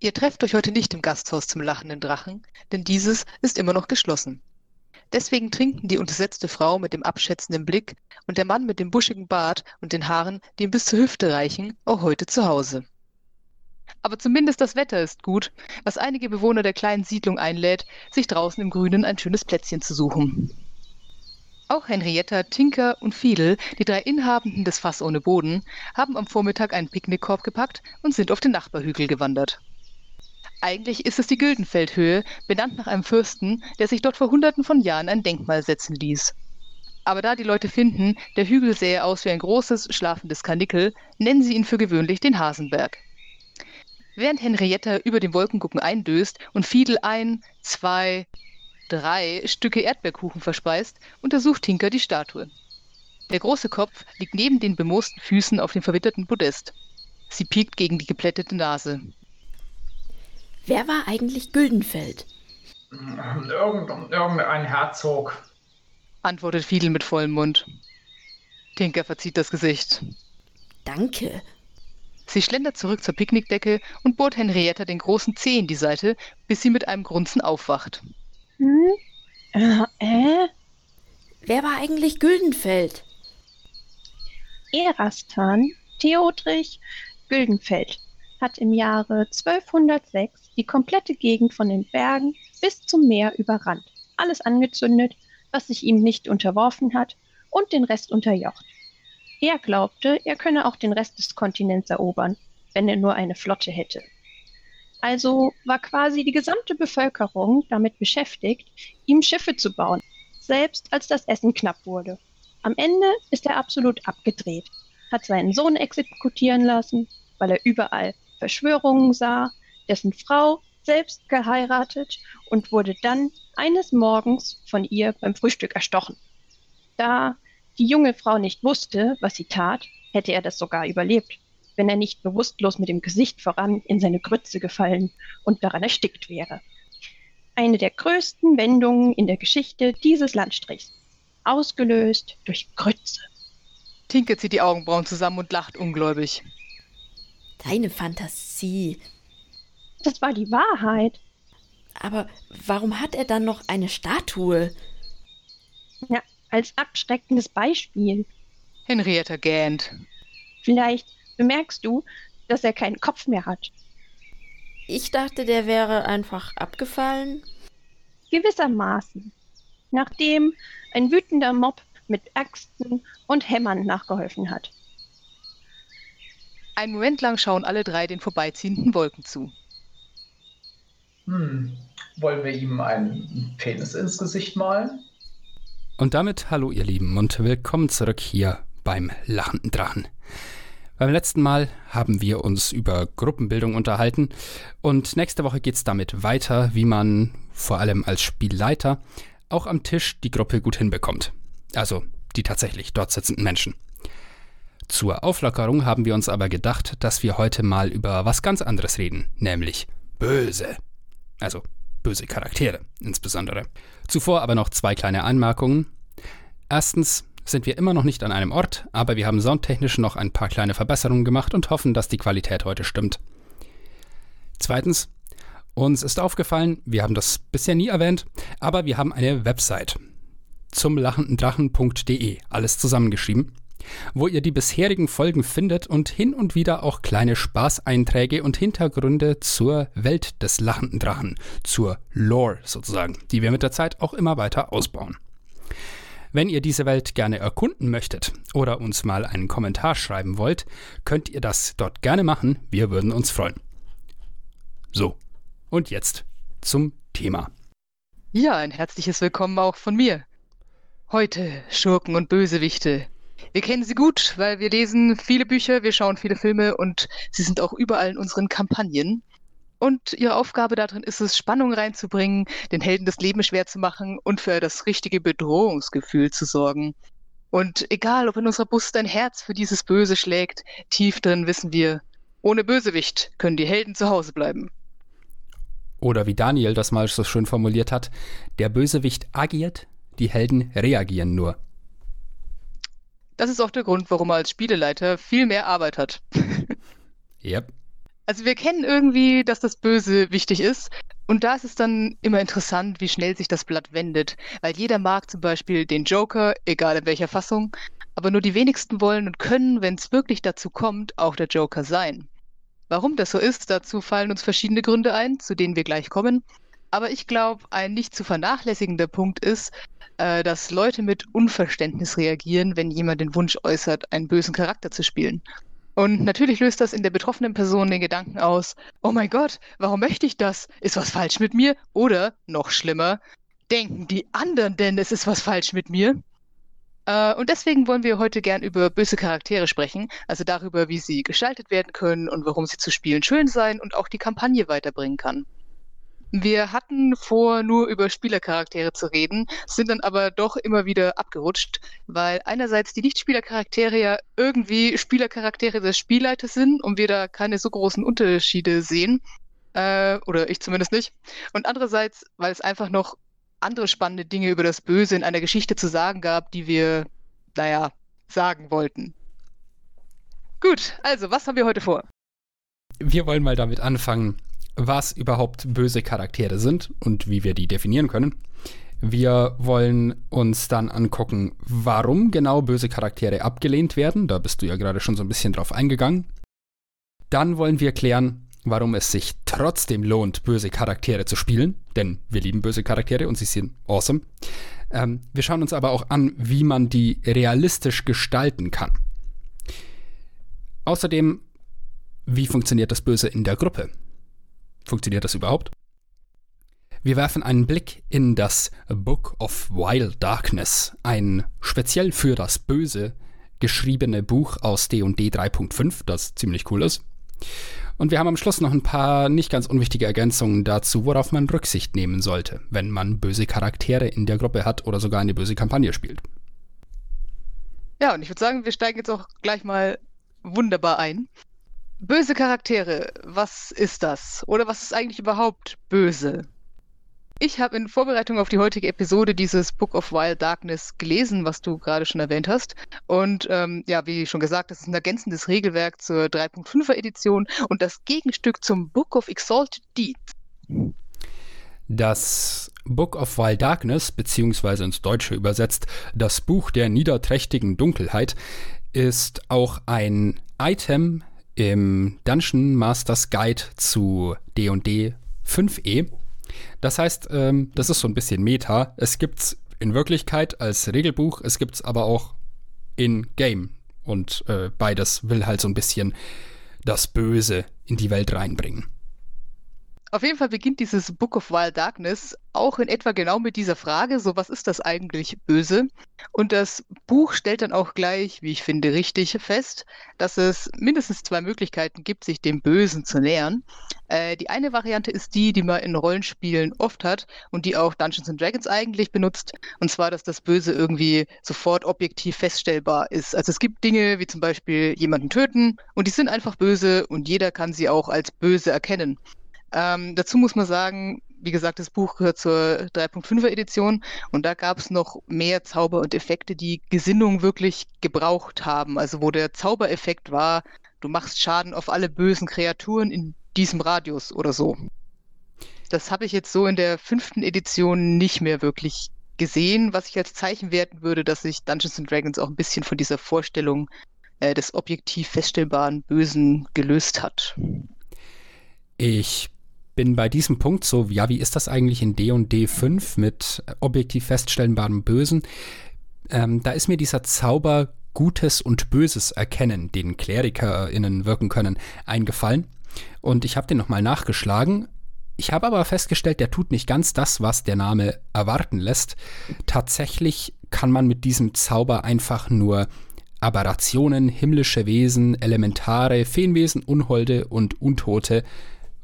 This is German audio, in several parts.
Ihr trefft euch heute nicht im Gasthaus zum lachenden Drachen, denn dieses ist immer noch geschlossen. Deswegen trinken die untersetzte Frau mit dem abschätzenden Blick und der Mann mit dem buschigen Bart und den Haaren, die ihm bis zur Hüfte reichen, auch heute zu Hause. Aber zumindest das Wetter ist gut, was einige Bewohner der kleinen Siedlung einlädt, sich draußen im Grünen ein schönes Plätzchen zu suchen. Auch Henrietta, Tinker und Fiedel, die drei Inhabenden des Fass ohne Boden, haben am Vormittag einen Picknickkorb gepackt und sind auf den Nachbarhügel gewandert. Eigentlich ist es die Güldenfeldhöhe, benannt nach einem Fürsten, der sich dort vor hunderten von Jahren ein Denkmal setzen ließ. Aber da die Leute finden, der Hügel sähe aus wie ein großes, schlafendes Karnickel, nennen sie ihn für gewöhnlich den Hasenberg. Während Henrietta über den Wolkengucken eindöst und Fiedel ein, zwei, drei Stücke Erdbeerkuchen verspeist, untersucht Tinker die Statue. Der große Kopf liegt neben den bemoosten Füßen auf dem verwitterten Podest. Sie piekt gegen die geplättete Nase. Wer war eigentlich Güldenfeld? Irgend, irgendein Herzog, antwortet Fiedel mit vollem Mund. Tinker verzieht das Gesicht. Danke, Sie schlendert zurück zur Picknickdecke und bohrt Henrietta den großen Zeh in die Seite, bis sie mit einem Grunzen aufwacht. Hm? Äh, äh? Wer war eigentlich Güldenfeld? Erastan Theodrich Güldenfeld hat im Jahre 1206 die komplette Gegend von den Bergen bis zum Meer überrannt, alles angezündet, was sich ihm nicht unterworfen hat, und den Rest unterjocht. Er glaubte, er könne auch den Rest des Kontinents erobern, wenn er nur eine Flotte hätte. Also war quasi die gesamte Bevölkerung damit beschäftigt, ihm Schiffe zu bauen, selbst als das Essen knapp wurde. Am Ende ist er absolut abgedreht, hat seinen Sohn exekutieren lassen, weil er überall Verschwörungen sah, dessen Frau selbst geheiratet und wurde dann eines Morgens von ihr beim Frühstück erstochen. Da die junge Frau nicht wusste, was sie tat, hätte er das sogar überlebt, wenn er nicht bewusstlos mit dem Gesicht voran in seine Grütze gefallen und daran erstickt wäre. Eine der größten Wendungen in der Geschichte dieses Landstrichs. Ausgelöst durch Grütze. Tinke zieht die Augenbrauen zusammen und lacht ungläubig. Deine Fantasie. Das war die Wahrheit. Aber warum hat er dann noch eine Statue? Ja, als abschreckendes Beispiel. Henrietta gähnt. Vielleicht bemerkst du, dass er keinen Kopf mehr hat. Ich dachte, der wäre einfach abgefallen. Gewissermaßen. Nachdem ein wütender Mob mit Äxten und Hämmern nachgeholfen hat. Einen Moment lang schauen alle drei den vorbeiziehenden Wolken zu. Hm, wollen wir ihm einen Penis ins Gesicht malen? Und damit hallo ihr Lieben und willkommen zurück hier beim lachenden Drachen. Beim letzten Mal haben wir uns über Gruppenbildung unterhalten und nächste Woche geht es damit weiter, wie man vor allem als Spielleiter auch am Tisch die Gruppe gut hinbekommt. Also die tatsächlich dort sitzenden Menschen. Zur Auflockerung haben wir uns aber gedacht, dass wir heute mal über was ganz anderes reden, nämlich böse. Also böse Charaktere insbesondere. Zuvor aber noch zwei kleine Anmerkungen. Erstens sind wir immer noch nicht an einem Ort, aber wir haben soundtechnisch noch ein paar kleine Verbesserungen gemacht und hoffen, dass die Qualität heute stimmt. Zweitens, uns ist aufgefallen, wir haben das bisher nie erwähnt, aber wir haben eine Website zum lachendendrachen.de, alles zusammengeschrieben wo ihr die bisherigen Folgen findet und hin und wieder auch kleine Spaßeinträge und Hintergründe zur Welt des lachenden Drachen, zur Lore sozusagen, die wir mit der Zeit auch immer weiter ausbauen. Wenn ihr diese Welt gerne erkunden möchtet oder uns mal einen Kommentar schreiben wollt, könnt ihr das dort gerne machen, wir würden uns freuen. So, und jetzt zum Thema. Ja, ein herzliches Willkommen auch von mir. Heute Schurken und Bösewichte, wir kennen sie gut, weil wir lesen viele Bücher, wir schauen viele Filme und sie sind auch überall in unseren Kampagnen. Und ihre Aufgabe darin ist es, Spannung reinzubringen, den Helden das Leben schwer zu machen und für das richtige Bedrohungsgefühl zu sorgen. Und egal, ob in unserer Brust ein Herz für dieses Böse schlägt, tief drin wissen wir, ohne Bösewicht können die Helden zu Hause bleiben. Oder wie Daniel das mal so schön formuliert hat, der Bösewicht agiert, die Helden reagieren nur. Das ist auch der Grund, warum er als Spieleleiter viel mehr Arbeit hat. yep. Also wir kennen irgendwie, dass das Böse wichtig ist. Und da ist es dann immer interessant, wie schnell sich das Blatt wendet. Weil jeder mag zum Beispiel den Joker, egal in welcher Fassung, aber nur die wenigsten wollen und können, wenn es wirklich dazu kommt, auch der Joker sein. Warum das so ist, dazu fallen uns verschiedene Gründe ein, zu denen wir gleich kommen. Aber ich glaube, ein nicht zu vernachlässigender Punkt ist, äh, dass Leute mit Unverständnis reagieren, wenn jemand den Wunsch äußert, einen bösen Charakter zu spielen. Und natürlich löst das in der betroffenen Person den Gedanken aus, oh mein Gott, warum möchte ich das? Ist was falsch mit mir? Oder, noch schlimmer, denken die anderen denn, es ist was falsch mit mir? Äh, und deswegen wollen wir heute gern über böse Charaktere sprechen, also darüber, wie sie gestaltet werden können und warum sie zu spielen schön sein und auch die Kampagne weiterbringen kann. Wir hatten vor, nur über Spielercharaktere zu reden, sind dann aber doch immer wieder abgerutscht, weil einerseits die Nichtspielercharaktere ja irgendwie Spielercharaktere des Spielleiters sind und wir da keine so großen Unterschiede sehen. Äh, oder ich zumindest nicht. Und andererseits, weil es einfach noch andere spannende Dinge über das Böse in einer Geschichte zu sagen gab, die wir, naja, sagen wollten. Gut, also, was haben wir heute vor? Wir wollen mal damit anfangen, was überhaupt böse Charaktere sind und wie wir die definieren können. Wir wollen uns dann angucken, warum genau böse Charaktere abgelehnt werden. Da bist du ja gerade schon so ein bisschen drauf eingegangen. Dann wollen wir klären, warum es sich trotzdem lohnt, böse Charaktere zu spielen, denn wir lieben böse Charaktere und sie sind awesome. Ähm, wir schauen uns aber auch an, wie man die realistisch gestalten kann. Außerdem, wie funktioniert das Böse in der Gruppe? Funktioniert das überhaupt? Wir werfen einen Blick in das Book of Wild Darkness, ein speziell für das Böse geschriebene Buch aus D&D 3.5, das ziemlich cool ist. Und wir haben am Schluss noch ein paar nicht ganz unwichtige Ergänzungen dazu, worauf man Rücksicht nehmen sollte, wenn man böse Charaktere in der Gruppe hat oder sogar eine böse Kampagne spielt. Ja, und ich würde sagen, wir steigen jetzt auch gleich mal wunderbar ein. Böse Charaktere, was ist das? Oder was ist eigentlich überhaupt böse? Ich habe in Vorbereitung auf die heutige Episode dieses Book of Wild Darkness gelesen, was du gerade schon erwähnt hast. Und ähm, ja, wie schon gesagt, das ist ein ergänzendes Regelwerk zur 3.5er Edition und das Gegenstück zum Book of Exalted Deeds. Das Book of Wild Darkness, beziehungsweise ins Deutsche übersetzt, das Buch der niederträchtigen Dunkelheit, ist auch ein Item im Dungeon Masters Guide zu D&D 5e das heißt, ähm, das ist so ein bisschen Meta. Es gibt's in Wirklichkeit als Regelbuch, es gibt's aber auch in Game. Und äh, beides will halt so ein bisschen das Böse in die Welt reinbringen. Auf jeden Fall beginnt dieses Book of Wild Darkness auch in etwa genau mit dieser Frage, so was ist das eigentlich Böse? Und das Buch stellt dann auch gleich, wie ich finde, richtig fest, dass es mindestens zwei Möglichkeiten gibt, sich dem Bösen zu nähern. Äh, die eine Variante ist die, die man in Rollenspielen oft hat und die auch Dungeons and Dragons eigentlich benutzt, und zwar, dass das Böse irgendwie sofort objektiv feststellbar ist. Also es gibt Dinge wie zum Beispiel jemanden töten und die sind einfach böse und jeder kann sie auch als böse erkennen. Ähm, dazu muss man sagen, wie gesagt, das Buch gehört zur 3.5er Edition und da gab es noch mehr Zauber und Effekte, die Gesinnung wirklich gebraucht haben. Also wo der Zaubereffekt war, du machst Schaden auf alle bösen Kreaturen in diesem Radius oder so. Das habe ich jetzt so in der fünften Edition nicht mehr wirklich gesehen, was ich als Zeichen werten würde, dass sich Dungeons and Dragons auch ein bisschen von dieser Vorstellung äh, des objektiv feststellbaren Bösen gelöst hat. Ich bin bei diesem Punkt so, ja, wie ist das eigentlich in D&D 5 mit objektiv feststellbarem Bösen? Ähm, da ist mir dieser Zauber Gutes und Böses erkennen, den KlerikerInnen wirken können, eingefallen. Und ich habe den nochmal nachgeschlagen. Ich habe aber festgestellt, der tut nicht ganz das, was der Name erwarten lässt. Tatsächlich kann man mit diesem Zauber einfach nur Aberrationen, himmlische Wesen, Elementare, Feenwesen, Unholde und Untote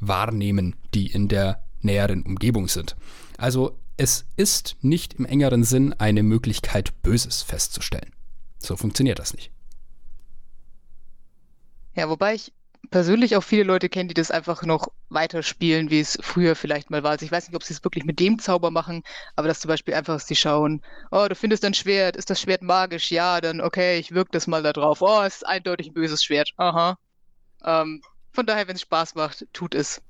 wahrnehmen, die in der näheren Umgebung sind. Also es ist nicht im engeren Sinn eine Möglichkeit, Böses festzustellen. So funktioniert das nicht. Ja, wobei ich persönlich auch viele Leute kenne, die das einfach noch weiterspielen, wie es früher vielleicht mal war. Also ich weiß nicht, ob sie es wirklich mit dem Zauber machen, aber dass zum Beispiel einfach sie schauen, oh, du findest ein Schwert, ist das Schwert magisch? Ja, dann okay, ich wirke das mal da drauf. Oh, es ist eindeutig ein böses Schwert. Aha. Ähm, Von daher, wenn es Spaß macht, tut es.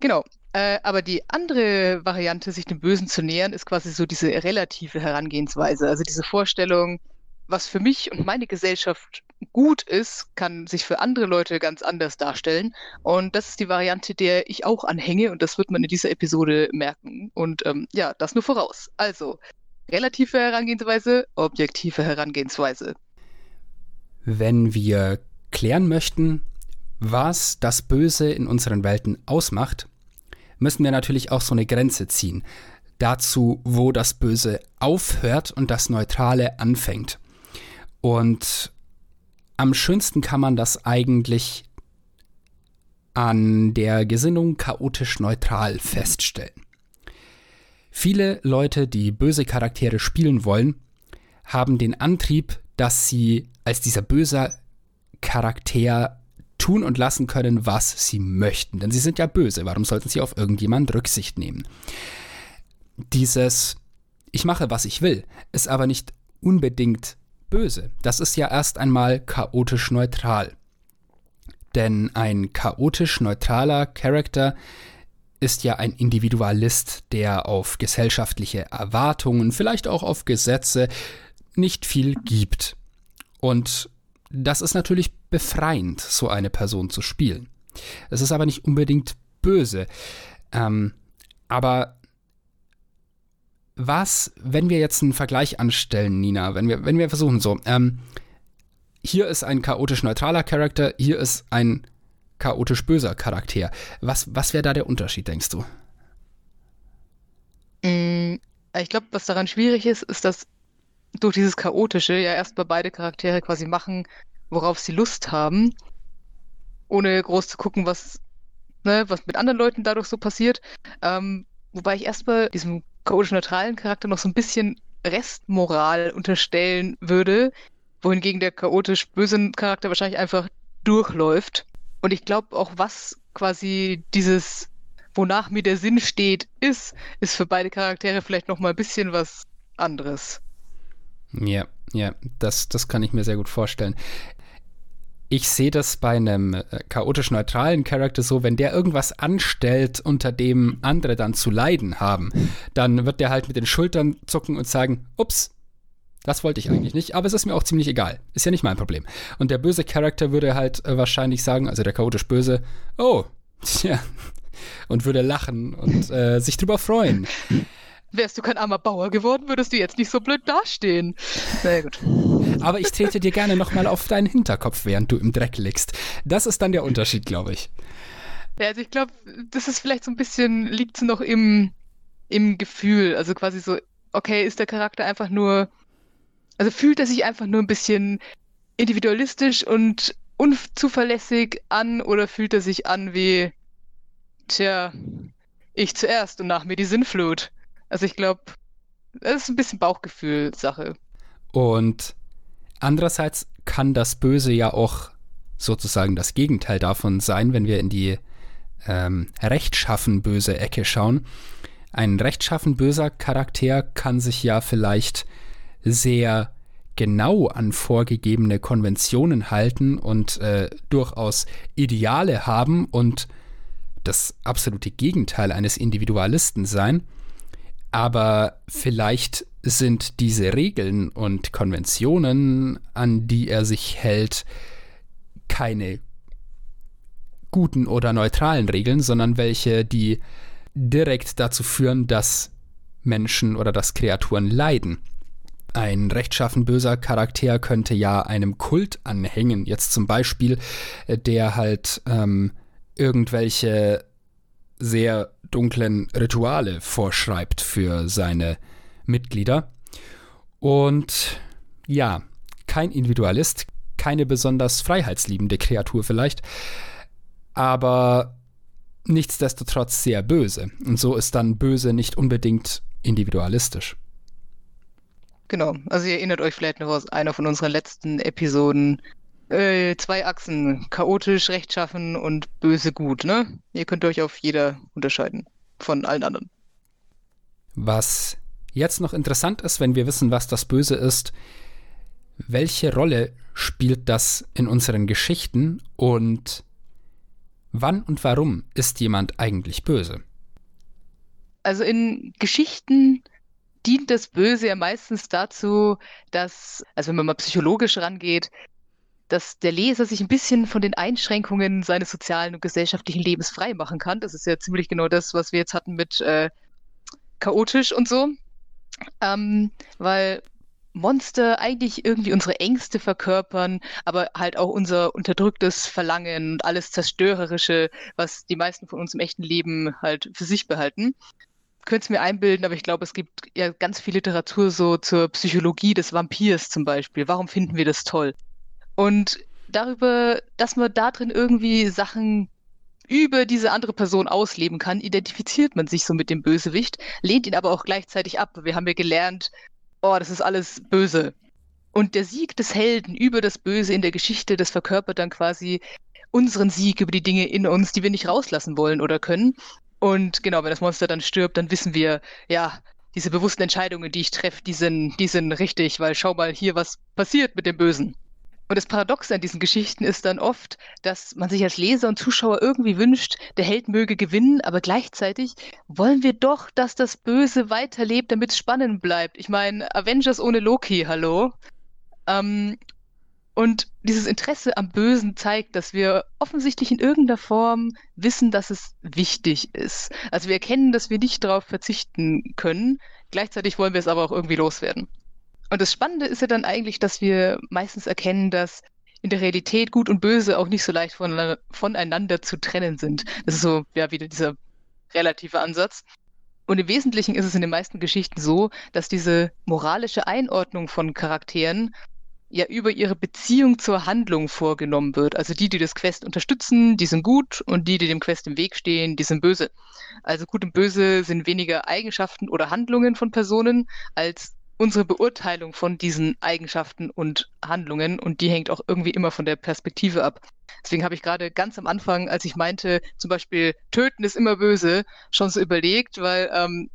Genau. Äh, aber die andere Variante, sich dem Bösen zu nähern, ist quasi so diese relative Herangehensweise. Also diese Vorstellung, was für mich und meine Gesellschaft gut ist, kann sich für andere Leute ganz anders darstellen. Und das ist die Variante, der ich auch anhänge. Und das wird man in dieser Episode merken. Und ähm, ja, das nur voraus. Also, relative Herangehensweise, objektive Herangehensweise. Wenn wir klären möchten, was das Böse in unseren Welten ausmacht, müssen wir natürlich auch so eine Grenze ziehen. Dazu, wo das Böse aufhört und das Neutrale anfängt. Und am schönsten kann man das eigentlich an der Gesinnung chaotisch neutral feststellen. Viele Leute, die böse Charaktere spielen wollen, haben den Antrieb, dass sie als dieser böse Charakter tun und lassen können, was sie möchten. Denn sie sind ja böse. Warum sollten sie auf irgendjemand Rücksicht nehmen? Dieses Ich mache, was ich will, ist aber nicht unbedingt böse. Das ist ja erst einmal chaotisch neutral. Denn ein chaotisch neutraler Charakter ist ja ein Individualist, der auf gesellschaftliche Erwartungen, vielleicht auch auf Gesetze nicht viel gibt. Und das ist natürlich befreiend, so eine Person zu spielen. Es ist aber nicht unbedingt böse. Ähm, aber was, wenn wir jetzt einen Vergleich anstellen, Nina, wenn wir, wenn wir versuchen so, ähm, hier ist ein chaotisch neutraler Charakter, hier ist ein chaotisch böser Charakter. Was, was wäre da der Unterschied, denkst du? Mm, ich glaube, was daran schwierig ist, ist, dass durch dieses Chaotische ja erstmal beide Charaktere quasi machen, worauf sie Lust haben, ohne groß zu gucken, was, ne, was mit anderen Leuten dadurch so passiert. Ähm, wobei ich erstmal diesem chaotisch-neutralen Charakter noch so ein bisschen Restmoral unterstellen würde, wohingegen der chaotisch böse Charakter wahrscheinlich einfach durchläuft. Und ich glaube auch, was quasi dieses, wonach mir der Sinn steht, ist, ist für beide Charaktere vielleicht noch mal ein bisschen was anderes. Ja, ja, das, das kann ich mir sehr gut vorstellen ich sehe das bei einem äh, chaotisch neutralen Charakter so, wenn der irgendwas anstellt, unter dem andere dann zu leiden haben, dann wird der halt mit den Schultern zucken und sagen, ups, das wollte ich eigentlich nicht, aber es ist mir auch ziemlich egal. Ist ja nicht mein Problem. Und der böse Charakter würde halt äh, wahrscheinlich sagen, also der chaotisch böse, oh, tja, und würde lachen und äh, sich drüber freuen. Wärst du kein armer Bauer geworden, würdest du jetzt nicht so blöd dastehen. Na ja, gut. Aber ich trete dir gerne nochmal auf deinen Hinterkopf, während du im Dreck liegst. Das ist dann der Unterschied, glaube ich. Ja, also ich glaube, das ist vielleicht so ein bisschen, liegt es noch im, im Gefühl. Also quasi so, okay, ist der Charakter einfach nur, also fühlt er sich einfach nur ein bisschen individualistisch und unzuverlässig an oder fühlt er sich an wie, tja, ich zuerst und nach mir die Sinnflut? Also ich glaube, das ist ein bisschen Bauchgefühl-Sache. Und andererseits kann das Böse ja auch sozusagen das Gegenteil davon sein, wenn wir in die ähm, rechtschaffen böse Ecke schauen. Ein rechtschaffen böser Charakter kann sich ja vielleicht sehr genau an vorgegebene Konventionen halten und äh, durchaus Ideale haben und das absolute Gegenteil eines Individualisten sein. Aber vielleicht sind diese Regeln und Konventionen, an die er sich hält, keine guten oder neutralen Regeln, sondern welche, die direkt dazu führen, dass Menschen oder dass Kreaturen leiden. Ein rechtschaffen böser Charakter könnte ja einem Kult anhängen, jetzt zum Beispiel, äh, der halt ähm, irgendwelche sehr dunklen Rituale vorschreibt für seine Mitglieder. Und ja, kein Individualist, keine besonders freiheitsliebende Kreatur vielleicht, aber nichtsdestotrotz sehr böse. Und so ist dann böse nicht unbedingt individualistisch. Genau, also ihr erinnert euch vielleicht noch aus einer von unseren letzten Episoden, äh, zwei Achsen, chaotisch, rechtschaffen und böse gut, ne? Ihr könnt euch auf jeder unterscheiden von allen anderen. Was jetzt noch interessant ist, wenn wir wissen, was das Böse ist, welche Rolle spielt das in unseren Geschichten und Wann und warum ist jemand eigentlich böse? Also in Geschichten dient das Böse ja meistens dazu, dass, also wenn man mal psychologisch rangeht, dass der Leser sich ein bisschen von den Einschränkungen seines sozialen und gesellschaftlichen Lebens frei machen kann. Das ist ja ziemlich genau das, was wir jetzt hatten mit äh, chaotisch und so. Ähm, weil Monster eigentlich irgendwie unsere Ängste verkörpern, aber halt auch unser unterdrücktes Verlangen und alles Zerstörerische, was die meisten von uns im echten Leben halt für sich behalten könnte es mir einbilden, aber ich glaube, es gibt ja ganz viel Literatur so zur Psychologie des Vampirs zum Beispiel. Warum finden wir das toll? Und darüber, dass man da drin irgendwie Sachen über diese andere Person ausleben kann, identifiziert man sich so mit dem Bösewicht, lehnt ihn aber auch gleichzeitig ab. Wir haben ja gelernt, oh, das ist alles böse. Und der Sieg des Helden über das Böse in der Geschichte, das verkörpert dann quasi unseren Sieg über die Dinge in uns, die wir nicht rauslassen wollen oder können. Und genau, wenn das Monster dann stirbt, dann wissen wir, ja, diese bewussten Entscheidungen, die ich treffe, die sind, die sind richtig, weil schau mal hier, was passiert mit dem Bösen. Und das Paradoxe an diesen Geschichten ist dann oft, dass man sich als Leser und Zuschauer irgendwie wünscht, der Held möge gewinnen, aber gleichzeitig wollen wir doch, dass das Böse weiterlebt, damit es spannend bleibt. Ich meine, Avengers ohne Loki, hallo. Ähm, und dieses Interesse am Bösen zeigt, dass wir offensichtlich in irgendeiner Form wissen, dass es wichtig ist. Also wir erkennen, dass wir nicht darauf verzichten können. Gleichzeitig wollen wir es aber auch irgendwie loswerden. Und das Spannende ist ja dann eigentlich, dass wir meistens erkennen, dass in der Realität Gut und Böse auch nicht so leicht voneinander zu trennen sind. Das ist so, ja, wieder dieser relative Ansatz. Und im Wesentlichen ist es in den meisten Geschichten so, dass diese moralische Einordnung von Charakteren ja über ihre Beziehung zur Handlung vorgenommen wird. Also die, die das Quest unterstützen, die sind gut und die, die dem Quest im Weg stehen, die sind böse. Also gut und böse sind weniger Eigenschaften oder Handlungen von Personen als unsere Beurteilung von diesen Eigenschaften und Handlungen und die hängt auch irgendwie immer von der Perspektive ab. Deswegen habe ich gerade ganz am Anfang, als ich meinte, zum Beispiel töten ist immer böse, schon so überlegt, weil ähm,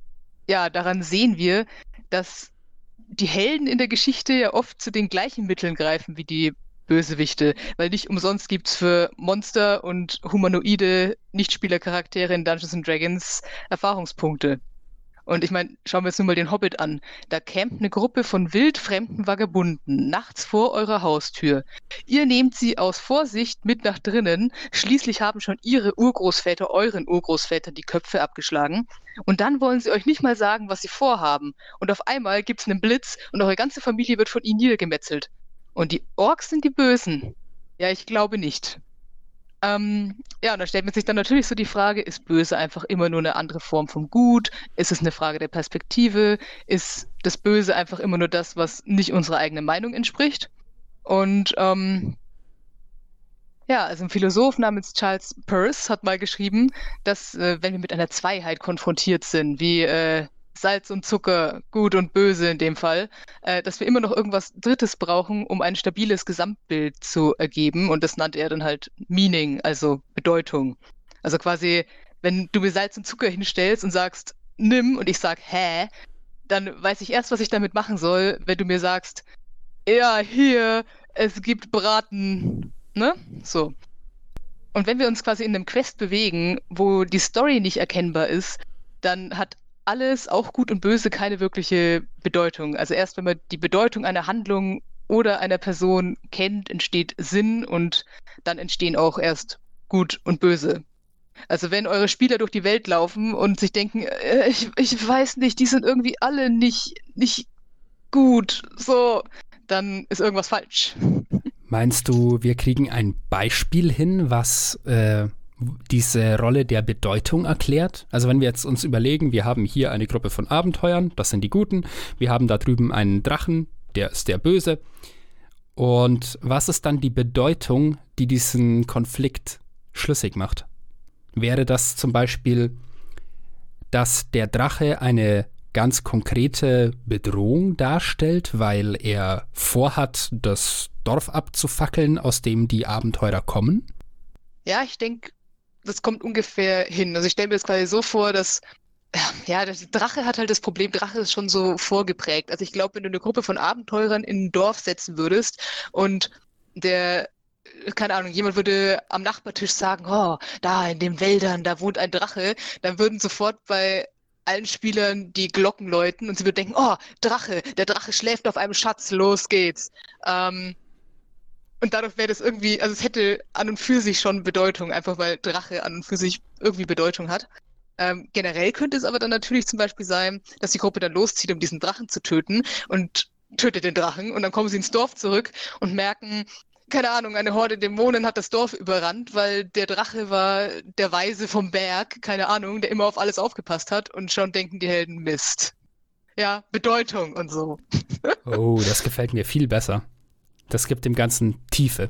ja, daran sehen wir, dass die Helden in der Geschichte ja oft zu den gleichen Mitteln greifen wie die Bösewichte, weil nicht umsonst gibt es für Monster und humanoide Nichtspielercharaktere in Dungeons Dragons Erfahrungspunkte. Und ich meine, schauen wir uns nur mal den Hobbit an. Da campt eine Gruppe von wildfremden Vagabunden nachts vor eurer Haustür. Ihr nehmt sie aus Vorsicht mit nach drinnen. Schließlich haben schon ihre Urgroßväter euren Urgroßvätern die Köpfe abgeschlagen. Und dann wollen sie euch nicht mal sagen, was sie vorhaben. Und auf einmal gibt's einen Blitz und eure ganze Familie wird von ihnen niedergemetzelt. Und die Orks sind die Bösen. Ja, ich glaube nicht. Ähm, ja, und da stellt man sich dann natürlich so die Frage, ist Böse einfach immer nur eine andere Form vom Gut? Ist es eine Frage der Perspektive? Ist das Böse einfach immer nur das, was nicht unserer eigenen Meinung entspricht? Und ähm, ja, also ein Philosoph namens Charles Peirce hat mal geschrieben, dass äh, wenn wir mit einer Zweiheit konfrontiert sind, wie äh, Salz und Zucker, gut und böse in dem Fall, äh, dass wir immer noch irgendwas Drittes brauchen, um ein stabiles Gesamtbild zu ergeben. Und das nannte er dann halt Meaning, also Bedeutung. Also quasi, wenn du mir Salz und Zucker hinstellst und sagst, nimm, und ich sag, hä, dann weiß ich erst, was ich damit machen soll, wenn du mir sagst, ja, hier, es gibt Braten, ne? So. Und wenn wir uns quasi in einem Quest bewegen, wo die Story nicht erkennbar ist, dann hat alles, auch gut und böse, keine wirkliche Bedeutung. Also erst wenn man die Bedeutung einer Handlung oder einer Person kennt, entsteht Sinn und dann entstehen auch erst gut und böse. Also wenn eure Spieler durch die Welt laufen und sich denken, äh, ich, ich weiß nicht, die sind irgendwie alle nicht, nicht gut, so, dann ist irgendwas falsch. Meinst du, wir kriegen ein Beispiel hin, was äh, diese Rolle der Bedeutung erklärt. Also wenn wir jetzt uns überlegen, wir haben hier eine Gruppe von Abenteuern, das sind die Guten, wir haben da drüben einen Drachen, der ist der Böse. Und was ist dann die Bedeutung, die diesen Konflikt schlüssig macht? Wäre das zum Beispiel, dass der Drache eine ganz konkrete Bedrohung darstellt, weil er vorhat, das Dorf abzufackeln, aus dem die Abenteurer kommen? Ja, ich denke, das kommt ungefähr hin. Also ich stelle mir das quasi so vor, dass ja, der Drache hat halt das Problem, Drache ist schon so vorgeprägt. Also ich glaube, wenn du eine Gruppe von Abenteurern in ein Dorf setzen würdest und der keine Ahnung, jemand würde am Nachbartisch sagen, oh, da in den Wäldern, da wohnt ein Drache, dann würden sofort bei allen Spielern die Glocken läuten und sie würden denken, oh, Drache, der Drache schläft auf einem Schatz, los geht's. Ähm, und dadurch wäre das irgendwie, also es hätte an und für sich schon Bedeutung, einfach weil Drache an und für sich irgendwie Bedeutung hat. Ähm, generell könnte es aber dann natürlich zum Beispiel sein, dass die Gruppe dann loszieht, um diesen Drachen zu töten und tötet den Drachen und dann kommen sie ins Dorf zurück und merken, keine Ahnung, eine Horde Dämonen hat das Dorf überrannt, weil der Drache war der Weise vom Berg, keine Ahnung, der immer auf alles aufgepasst hat und schon denken die Helden Mist. Ja, Bedeutung und so. oh, das gefällt mir viel besser. Das gibt dem Ganzen Tiefe.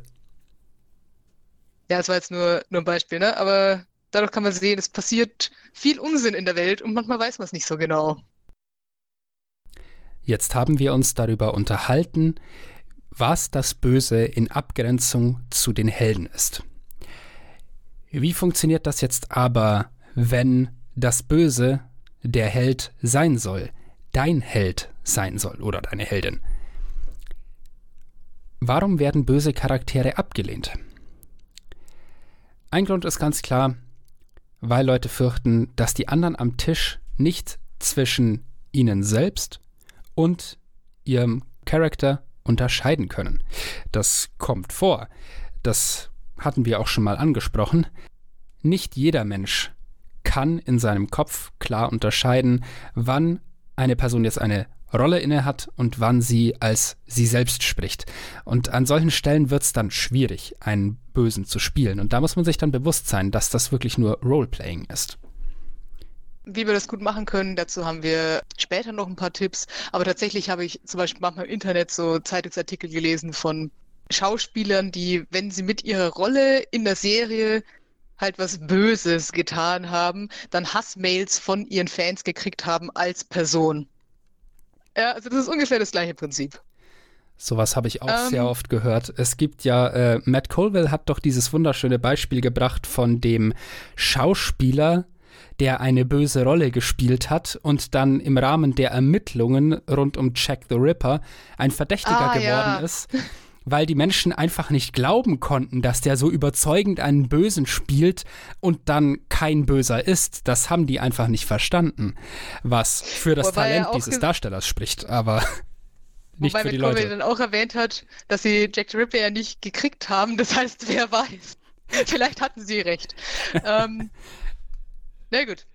Ja, das war jetzt nur, nur ein Beispiel, ne? Aber dadurch kann man sehen, es passiert viel Unsinn in der Welt und manchmal weiß man es nicht so genau. Jetzt haben wir uns darüber unterhalten, was das Böse in Abgrenzung zu den Helden ist. Wie funktioniert das jetzt aber, wenn das Böse der Held sein soll, dein Held sein soll oder deine Heldin? Warum werden böse Charaktere abgelehnt? Ein Grund ist ganz klar, weil Leute fürchten, dass die anderen am Tisch nicht zwischen ihnen selbst und ihrem Charakter unterscheiden können. Das kommt vor. Das hatten wir auch schon mal angesprochen. Nicht jeder Mensch kann in seinem Kopf klar unterscheiden, wann eine Person jetzt eine Rolle inne hat und wann sie als sie selbst spricht. Und an solchen Stellen wird es dann schwierig, einen Bösen zu spielen. Und da muss man sich dann bewusst sein, dass das wirklich nur Roleplaying ist. Wie wir das gut machen können, dazu haben wir später noch ein paar Tipps. Aber tatsächlich habe ich zum Beispiel manchmal im Internet so Zeitungsartikel gelesen von Schauspielern, die, wenn sie mit ihrer Rolle in der Serie halt was Böses getan haben, dann Hassmails von ihren Fans gekriegt haben als Person. Ja, also das ist ungefähr das gleiche Prinzip. Sowas habe ich auch ähm, sehr oft gehört. Es gibt ja, äh, Matt Colville hat doch dieses wunderschöne Beispiel gebracht von dem Schauspieler, der eine böse Rolle gespielt hat und dann im Rahmen der Ermittlungen rund um Jack the Ripper ein Verdächtiger ah, geworden ja. ist, weil die Menschen einfach nicht glauben konnten, dass der so überzeugend einen Bösen spielt und dann kein Böser ist. Das haben die einfach nicht verstanden, was für das Wobei Talent dieses Darstellers spricht, aber nicht Wobei für die Leute. dann auch erwähnt hat, dass sie Jack the Ripper ja nicht gekriegt haben, das heißt, wer weiß. Vielleicht hatten sie recht. ähm, na gut.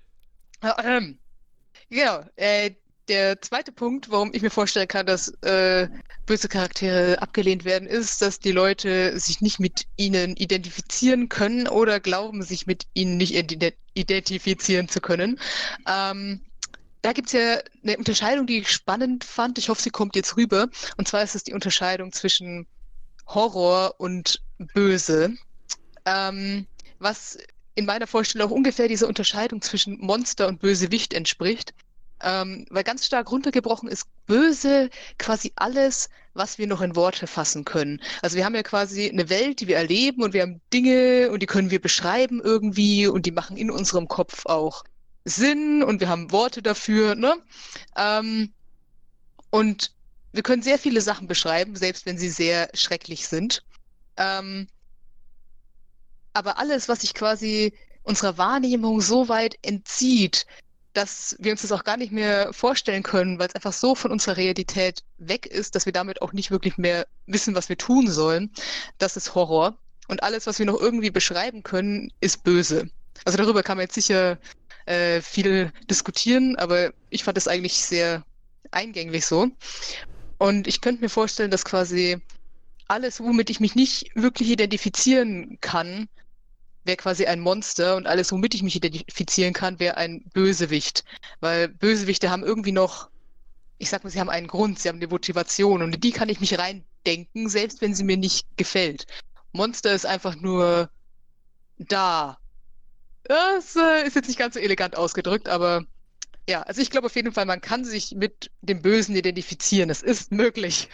Genau. Äh, der zweite Punkt, warum ich mir vorstellen kann, dass äh, böse Charaktere abgelehnt werden, ist, dass die Leute sich nicht mit ihnen identifizieren können oder glauben, sich mit ihnen nicht identifizieren zu können. Ähm, da gibt es ja eine Unterscheidung, die ich spannend fand. Ich hoffe, sie kommt jetzt rüber. Und zwar ist es die Unterscheidung zwischen Horror und Böse. Ähm, was in meiner Vorstellung auch ungefähr diese Unterscheidung zwischen Monster und Bösewicht entspricht. Ähm, weil ganz stark runtergebrochen ist böse quasi alles, was wir noch in Worte fassen können. Also wir haben ja quasi eine Welt, die wir erleben und wir haben Dinge und die können wir beschreiben irgendwie und die machen in unserem Kopf auch Sinn und wir haben Worte dafür. Ne? Ähm, und wir können sehr viele Sachen beschreiben, selbst wenn sie sehr schrecklich sind. Ähm, aber alles, was sich quasi unserer Wahrnehmung so weit entzieht, dass wir uns das auch gar nicht mehr vorstellen können, weil es einfach so von unserer Realität weg ist, dass wir damit auch nicht wirklich mehr wissen, was wir tun sollen. Das ist Horror. Und alles, was wir noch irgendwie beschreiben können, ist böse. Also darüber kann man jetzt sicher äh, viel diskutieren, aber ich fand es eigentlich sehr eingänglich so. Und ich könnte mir vorstellen, dass quasi alles, womit ich mich nicht wirklich identifizieren kann, wäre quasi ein Monster und alles, womit ich mich identifizieren kann, wäre ein Bösewicht. Weil Bösewichte haben irgendwie noch, ich sag mal, sie haben einen Grund, sie haben eine Motivation und in die kann ich mich reindenken, selbst wenn sie mir nicht gefällt. Monster ist einfach nur da. Das äh, ist jetzt nicht ganz so elegant ausgedrückt, aber ja, also ich glaube auf jeden Fall, man kann sich mit dem Bösen identifizieren. Es ist möglich.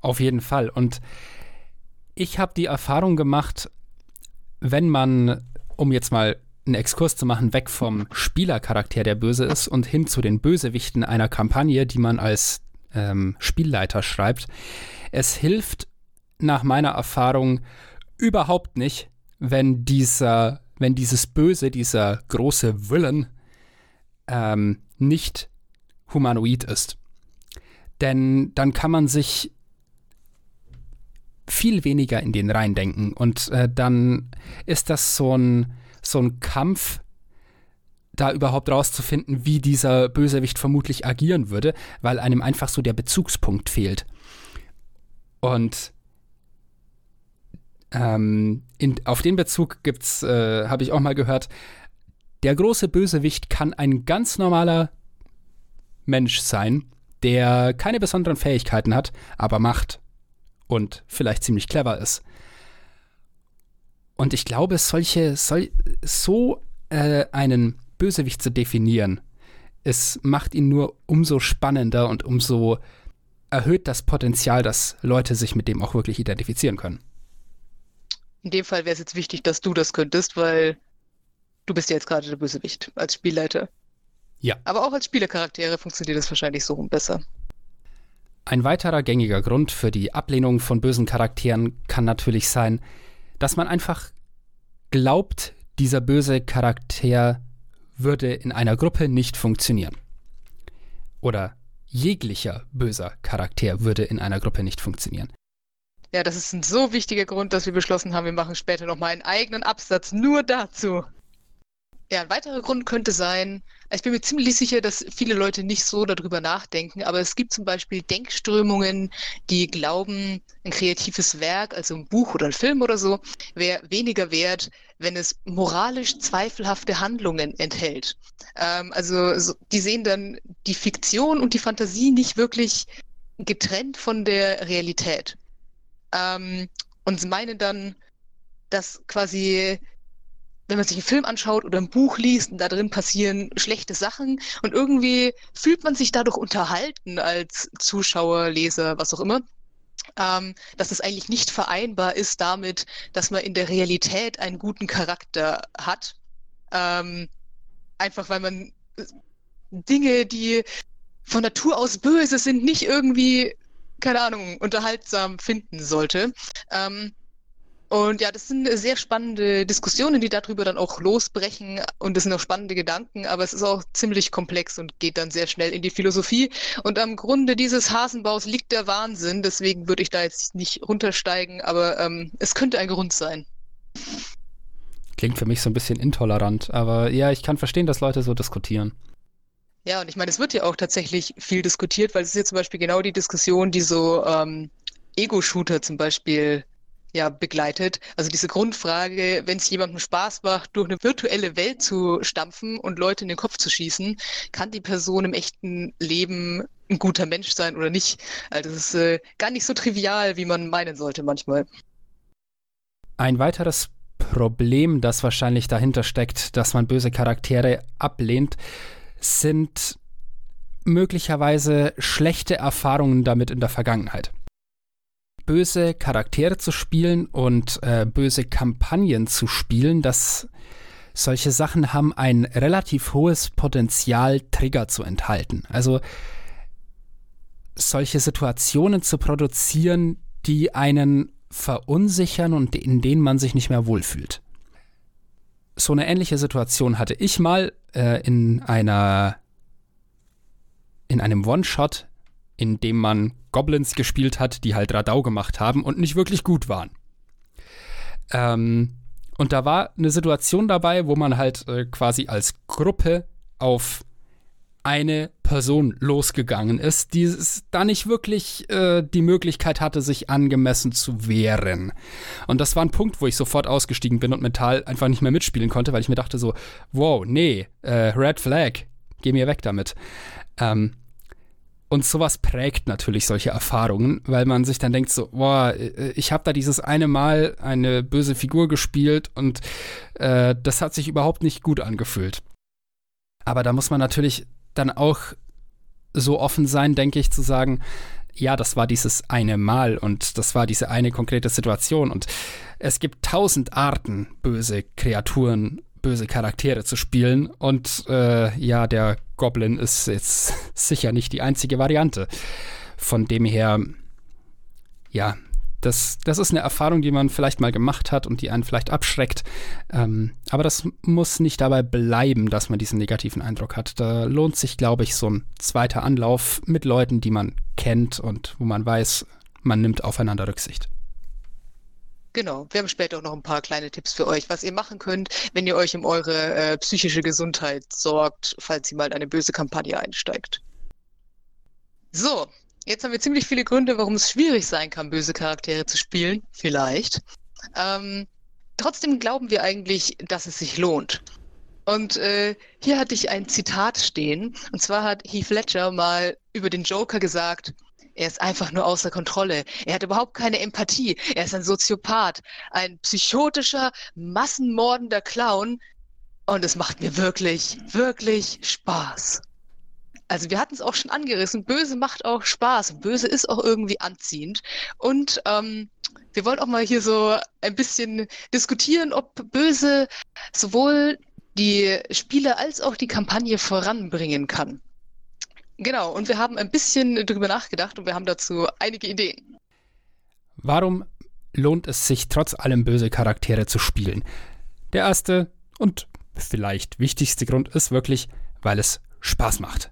Auf jeden Fall. Und ich habe die Erfahrung gemacht, wenn man, um jetzt mal einen Exkurs zu machen, weg vom Spielercharakter, der böse ist, und hin zu den Bösewichten einer Kampagne, die man als ähm, Spielleiter schreibt, es hilft, nach meiner Erfahrung überhaupt nicht, wenn dieser, wenn dieses Böse, dieser große Willen ähm, nicht humanoid ist. Denn dann kann man sich viel weniger in den reindenken und äh, dann ist das so ein, so ein Kampf, da überhaupt rauszufinden, wie dieser Bösewicht vermutlich agieren würde, weil einem einfach so der Bezugspunkt fehlt. Und ähm, in, auf den Bezug gibt's, äh, habe ich auch mal gehört, der große Bösewicht kann ein ganz normaler Mensch sein, der keine besonderen Fähigkeiten hat, aber Macht und vielleicht ziemlich clever ist. Und ich glaube, solche, sol, so äh, einen Bösewicht zu definieren, es macht ihn nur umso spannender und umso erhöht das Potenzial, dass Leute sich mit dem auch wirklich identifizieren können. In dem Fall wäre es jetzt wichtig, dass du das könntest, weil du bist ja jetzt gerade der Bösewicht als Spielleiter. Ja. Aber auch als Spielercharaktere funktioniert das wahrscheinlich so rum besser. Ein weiterer gängiger Grund für die Ablehnung von bösen Charakteren kann natürlich sein, dass man einfach glaubt, dieser böse Charakter würde in einer Gruppe nicht funktionieren. Oder jeglicher böser Charakter würde in einer Gruppe nicht funktionieren. Ja, das ist ein so wichtiger Grund, dass wir beschlossen haben, wir machen später nochmal einen eigenen Absatz nur dazu. Ja, ein weiterer Grund könnte sein, ich bin mir ziemlich sicher, dass viele Leute nicht so darüber nachdenken, aber es gibt zum Beispiel Denkströmungen, die glauben, ein kreatives Werk, also ein Buch oder ein Film oder so, wäre weniger wert, wenn es moralisch zweifelhafte Handlungen enthält. Ähm, also so, die sehen dann die Fiktion und die Fantasie nicht wirklich getrennt von der Realität. Ähm, und meinen dann, dass quasi wenn man sich einen Film anschaut oder ein Buch liest und da drin passieren schlechte Sachen und irgendwie fühlt man sich dadurch unterhalten als Zuschauer, Leser, was auch immer. Ähm, dass es eigentlich nicht vereinbar ist damit, dass man in der Realität einen guten Charakter hat. Ähm, einfach weil man Dinge, die von Natur aus böse sind, nicht irgendwie, keine Ahnung, unterhaltsam finden sollte. Ähm, und ja, das sind sehr spannende Diskussionen, die darüber dann auch losbrechen. Und das sind auch spannende Gedanken, aber es ist auch ziemlich komplex und geht dann sehr schnell in die Philosophie. Und am Grunde dieses Hasenbaus liegt der Wahnsinn. Deswegen würde ich da jetzt nicht runtersteigen, aber ähm, es könnte ein Grund sein. Klingt für mich so ein bisschen intolerant, aber ja, ich kann verstehen, dass Leute so diskutieren. Ja, und ich meine, es wird ja auch tatsächlich viel diskutiert, weil es ist ja zum Beispiel genau die Diskussion, die so ähm, Ego-Shooter zum Beispiel ja, begleitet. Also diese Grundfrage, wenn es jemandem Spaß macht, durch eine virtuelle Welt zu stampfen und Leute in den Kopf zu schießen, kann die Person im echten Leben ein guter Mensch sein oder nicht? Also das ist äh, gar nicht so trivial, wie man meinen sollte manchmal. Ein weiteres Problem, das wahrscheinlich dahinter steckt, dass man böse Charaktere ablehnt, sind möglicherweise schlechte Erfahrungen damit in der Vergangenheit böse Charaktere zu spielen und äh, böse Kampagnen zu spielen, dass solche Sachen haben ein relativ hohes Potenzial, Trigger zu enthalten. Also solche Situationen zu produzieren, die einen verunsichern und in denen man sich nicht mehr wohlfühlt. So eine ähnliche Situation hatte ich mal äh, in einer in einem One-Shot in dem man Goblins gespielt hat, die halt Radau gemacht haben und nicht wirklich gut waren. Ähm, und da war eine Situation dabei, wo man halt äh, quasi als Gruppe auf eine Person losgegangen ist, die da nicht wirklich äh, die Möglichkeit hatte, sich angemessen zu wehren. Und das war ein Punkt, wo ich sofort ausgestiegen bin und mental einfach nicht mehr mitspielen konnte, weil ich mir dachte so, wow, nee, äh, Red Flag, geh mir weg damit. Ähm, und sowas prägt natürlich solche Erfahrungen, weil man sich dann denkt so, boah, äh, ich habe da dieses eine Mal eine böse Figur gespielt und äh, das hat sich überhaupt nicht gut angefühlt. Aber da muss man natürlich dann auch so offen sein, denke ich, zu sagen, ja, das war dieses eine Mal und das war diese eine konkrete Situation und es gibt tausend Arten, böse Kreaturen böse Charaktere zu spielen. Und äh, ja, der Goblin ist jetzt sicher nicht die einzige Variante. Von dem her, ja, Das, das ist eine Erfahrung, die man vielleicht mal gemacht hat und die einen vielleicht abschreckt. Ähm, aber das muss nicht dabei bleiben, dass man diesen negativen Eindruck hat. Da lohnt sich, glaube ich, so ein zweiter Anlauf mit Leuten, die man kennt und wo man weiß, man nimmt aufeinander Rücksicht. Genau, wir haben später auch noch ein paar kleine Tipps für euch, was ihr machen könnt, wenn ihr euch um eure äh, psychische Gesundheit sorgt, falls ihr mal eine böse Kampagne einsteigt. So, Jetzt haben wir ziemlich viele Gründe, warum es schwierig sein kann, böse Charaktere zu spielen. Vielleicht. Ähm, trotzdem glauben wir eigentlich, dass es sich lohnt. Und äh, hier hatte ich ein Zitat stehen. Und zwar hat Heath Ledger mal über den Joker gesagt, er ist einfach nur außer Kontrolle. Er hat überhaupt keine Empathie. Er ist ein Soziopath, ein psychotischer, massenmordender Clown. Und es macht mir wirklich, wirklich Spaß. Also wir hatten es auch schon angerissen, böse macht auch Spaß. Böse ist auch irgendwie anziehend. Und ähm, wir wollen auch mal hier so ein bisschen diskutieren, ob böse sowohl die Spiele als auch die Kampagne voranbringen kann. Genau, und wir haben ein bisschen darüber nachgedacht und wir haben dazu einige Ideen. Warum lohnt es sich trotz allem böse Charaktere zu spielen? Der erste und vielleicht wichtigste Grund ist wirklich, weil es Spaß macht.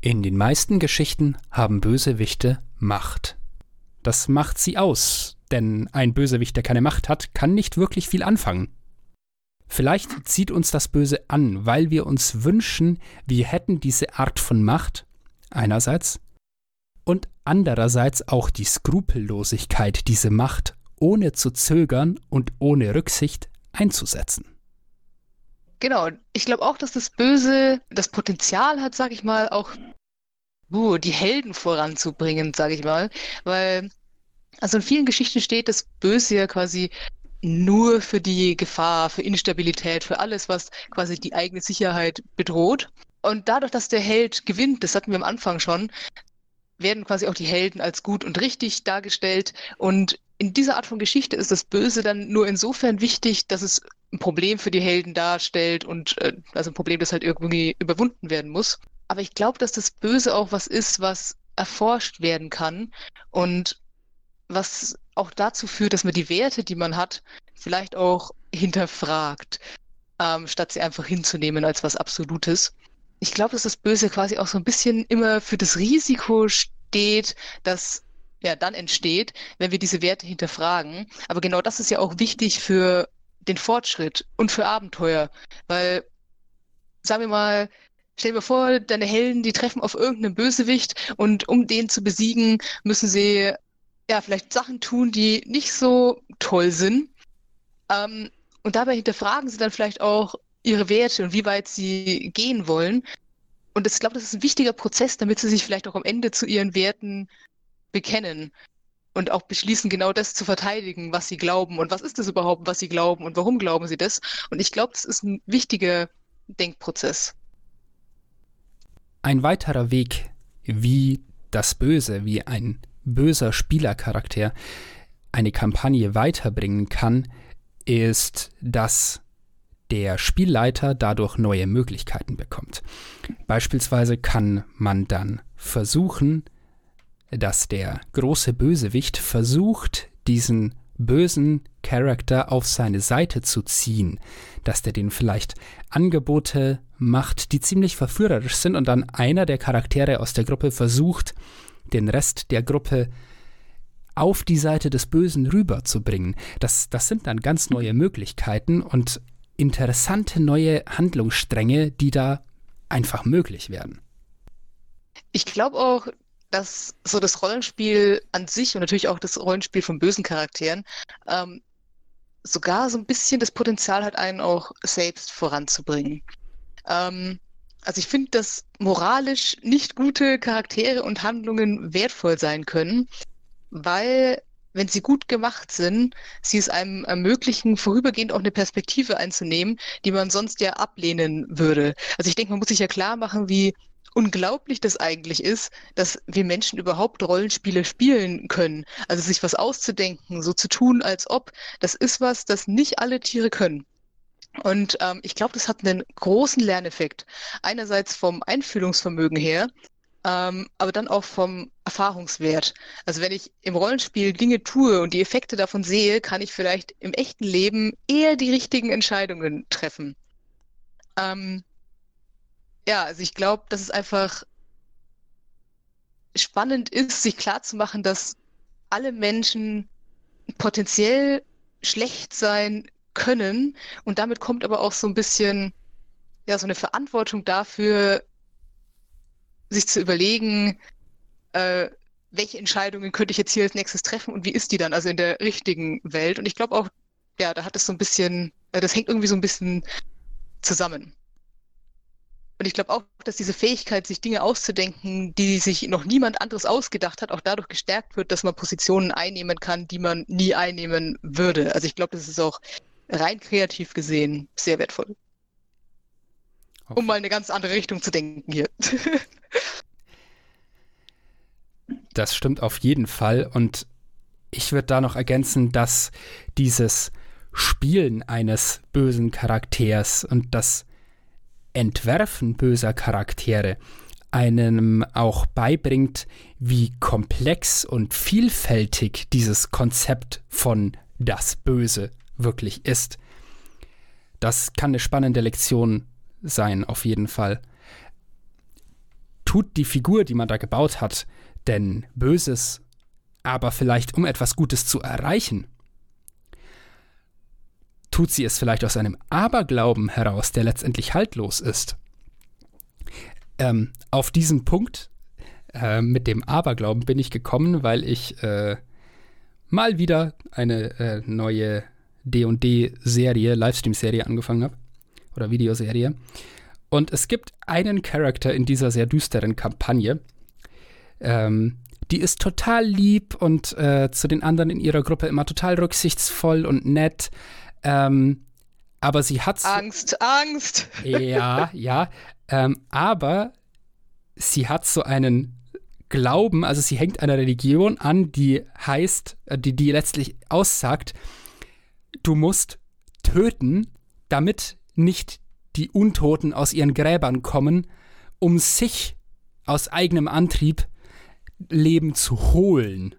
In den meisten Geschichten haben Bösewichte Macht. Das macht sie aus, denn ein Bösewicht, der keine Macht hat, kann nicht wirklich viel anfangen. Vielleicht zieht uns das Böse an, weil wir uns wünschen, wir hätten diese Art von Macht, einerseits, und andererseits auch die Skrupellosigkeit, diese Macht ohne zu zögern und ohne Rücksicht einzusetzen. Genau, ich glaube auch, dass das Böse das Potenzial hat, sag ich mal, auch uh, die Helden voranzubringen, sag ich mal. Weil, also in vielen Geschichten steht das Böse ja quasi nur für die Gefahr, für Instabilität, für alles, was quasi die eigene Sicherheit bedroht. Und dadurch, dass der Held gewinnt, das hatten wir am Anfang schon, werden quasi auch die Helden als gut und richtig dargestellt. Und in dieser Art von Geschichte ist das Böse dann nur insofern wichtig, dass es ein Problem für die Helden darstellt und äh, also ein Problem, das halt irgendwie überwunden werden muss. Aber ich glaube, dass das Böse auch was ist, was erforscht werden kann und was auch dazu führt, dass man die Werte, die man hat, vielleicht auch hinterfragt, ähm, statt sie einfach hinzunehmen als was Absolutes. Ich glaube, dass das Böse quasi auch so ein bisschen immer für das Risiko steht, dass ja dann entsteht, wenn wir diese Werte hinterfragen. Aber genau das ist ja auch wichtig für den Fortschritt und für Abenteuer. Weil, sagen wir mal, stell dir vor, deine Helden, die treffen auf irgendeinen Bösewicht und um den zu besiegen, müssen sie ja vielleicht Sachen tun, die nicht so toll sind. Ähm, und dabei hinterfragen sie dann vielleicht auch ihre Werte und wie weit sie gehen wollen. Und ich glaube, das ist ein wichtiger Prozess, damit sie sich vielleicht auch am Ende zu ihren Werten bekennen und auch beschließen, genau das zu verteidigen, was sie glauben und was ist das überhaupt, was sie glauben und warum glauben sie das. Und ich glaube, das ist ein wichtiger Denkprozess. Ein weiterer Weg, wie das Böse, wie ein böser Spielercharakter eine Kampagne weiterbringen kann, ist, dass der Spielleiter dadurch neue Möglichkeiten bekommt. Beispielsweise kann man dann versuchen, dass der große Bösewicht versucht, diesen bösen Charakter auf seine Seite zu ziehen, dass der den vielleicht Angebote macht, die ziemlich verführerisch sind und dann einer der Charaktere aus der Gruppe versucht, den Rest der Gruppe auf die Seite des Bösen rüberzubringen. Das, das sind dann ganz neue Möglichkeiten und interessante neue Handlungsstränge, die da einfach möglich werden. Ich glaube auch, dass so das Rollenspiel an sich und natürlich auch das Rollenspiel von bösen Charakteren ähm, sogar so ein bisschen das Potenzial hat, einen auch selbst voranzubringen. Ähm, also ich finde, dass moralisch nicht gute Charaktere und Handlungen wertvoll sein können, weil wenn sie gut gemacht sind, sie es einem ermöglichen, vorübergehend auch eine Perspektive einzunehmen, die man sonst ja ablehnen würde. Also ich denke, man muss sich ja klar machen, wie unglaublich das eigentlich ist, dass wir Menschen überhaupt Rollenspiele spielen können. Also sich was auszudenken, so zu tun, als ob, das ist was, das nicht alle Tiere können. Und ähm, ich glaube, das hat einen großen Lerneffekt. Einerseits vom Einfühlungsvermögen her, ähm, aber dann auch vom Erfahrungswert. Also wenn ich im Rollenspiel Dinge tue und die Effekte davon sehe, kann ich vielleicht im echten Leben eher die richtigen Entscheidungen treffen. Ähm, ja, also ich glaube, dass es einfach spannend ist, sich klarzumachen, dass alle Menschen potenziell schlecht sein können und damit kommt aber auch so ein bisschen ja so eine Verantwortung dafür, sich zu überlegen, äh, welche Entscheidungen könnte ich jetzt hier als nächstes treffen und wie ist die dann also in der richtigen Welt? Und ich glaube auch, ja, da hat es so ein bisschen, äh, das hängt irgendwie so ein bisschen zusammen. Und ich glaube auch, dass diese Fähigkeit, sich Dinge auszudenken, die sich noch niemand anderes ausgedacht hat, auch dadurch gestärkt wird, dass man Positionen einnehmen kann, die man nie einnehmen würde. Also ich glaube, das ist auch rein kreativ gesehen sehr wertvoll. Um mal in eine ganz andere Richtung zu denken hier. das stimmt auf jeden Fall. Und ich würde da noch ergänzen, dass dieses Spielen eines bösen Charakters und das Entwerfen böser Charaktere einem auch beibringt, wie komplex und vielfältig dieses Konzept von das Böse wirklich ist. Das kann eine spannende Lektion sein, auf jeden Fall. Tut die Figur, die man da gebaut hat, denn Böses, aber vielleicht um etwas Gutes zu erreichen? Tut sie es vielleicht aus einem Aberglauben heraus, der letztendlich haltlos ist? Ähm, auf diesen Punkt äh, mit dem Aberglauben bin ich gekommen, weil ich äh, mal wieder eine äh, neue D&D-Serie, Livestream-Serie angefangen habe oder Videoserie. Und es gibt einen Charakter in dieser sehr düsteren Kampagne. Ähm, die ist total lieb und äh, zu den anderen in ihrer Gruppe immer total rücksichtsvoll und nett. Ähm, aber sie hat. Angst, Angst! Ja, ja. Ähm, aber sie hat so einen Glauben, also sie hängt einer Religion an, die heißt, äh, die, die letztlich aussagt, du musst töten, damit nicht die Untoten aus ihren Gräbern kommen, um sich aus eigenem Antrieb Leben zu holen.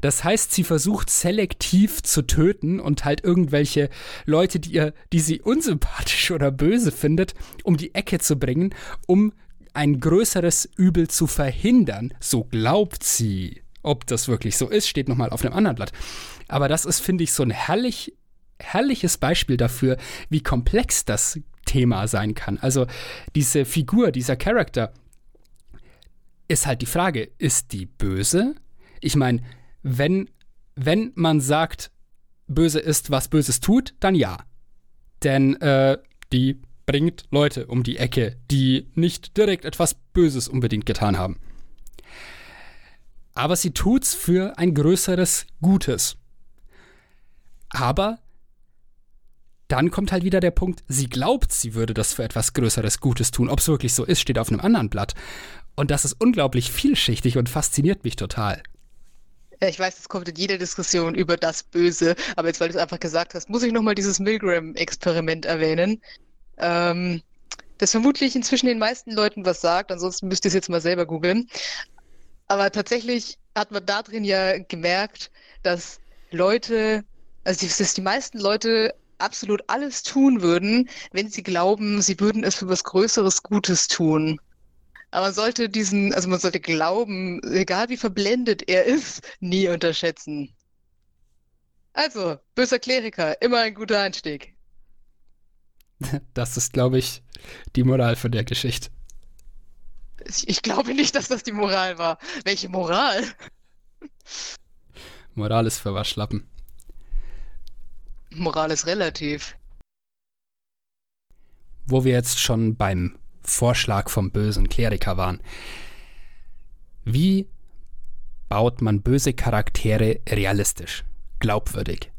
Das heißt, sie versucht selektiv zu töten und halt irgendwelche Leute, die ihr, die sie unsympathisch oder böse findet, um die Ecke zu bringen, um ein größeres Übel zu verhindern. So glaubt sie. Ob das wirklich so ist, steht nochmal auf einem anderen Blatt. Aber das ist, finde ich, so ein herrlich herrliches Beispiel dafür, wie komplex das Thema sein kann. Also diese Figur, dieser Charakter, ist halt die Frage, ist die böse? Ich meine, wenn, wenn man sagt, böse ist, was Böses tut, dann ja. Denn äh, die bringt Leute um die Ecke, die nicht direkt etwas Böses unbedingt getan haben. Aber sie tut's für ein größeres Gutes. Aber dann kommt halt wieder der Punkt, sie glaubt, sie würde das für etwas Größeres Gutes tun. Ob es wirklich so ist, steht auf einem anderen Blatt. Und das ist unglaublich vielschichtig und fasziniert mich total. Ich weiß, es kommt in jeder Diskussion über das Böse, aber jetzt, weil du es einfach gesagt hast, muss ich nochmal dieses Milgram-Experiment erwähnen. Ähm, das vermutlich inzwischen den meisten Leuten was sagt, ansonsten müsst ihr es jetzt mal selber googeln. Aber tatsächlich hat man da drin ja gemerkt, dass Leute, also dass die meisten Leute absolut alles tun würden, wenn sie glauben, sie würden es für was Größeres Gutes tun. Aber man sollte diesen, also man sollte glauben, egal wie verblendet er ist, nie unterschätzen. Also, böser Kleriker, immer ein guter Einstieg. Das ist, glaube ich, die Moral von der Geschichte. Ich, ich glaube nicht, dass das die Moral war. Welche Moral? Moral ist für Waschlappen. Moral ist relativ. Wo wir jetzt schon beim Vorschlag vom bösen Kleriker waren. Wie baut man böse Charaktere realistisch, glaubwürdig?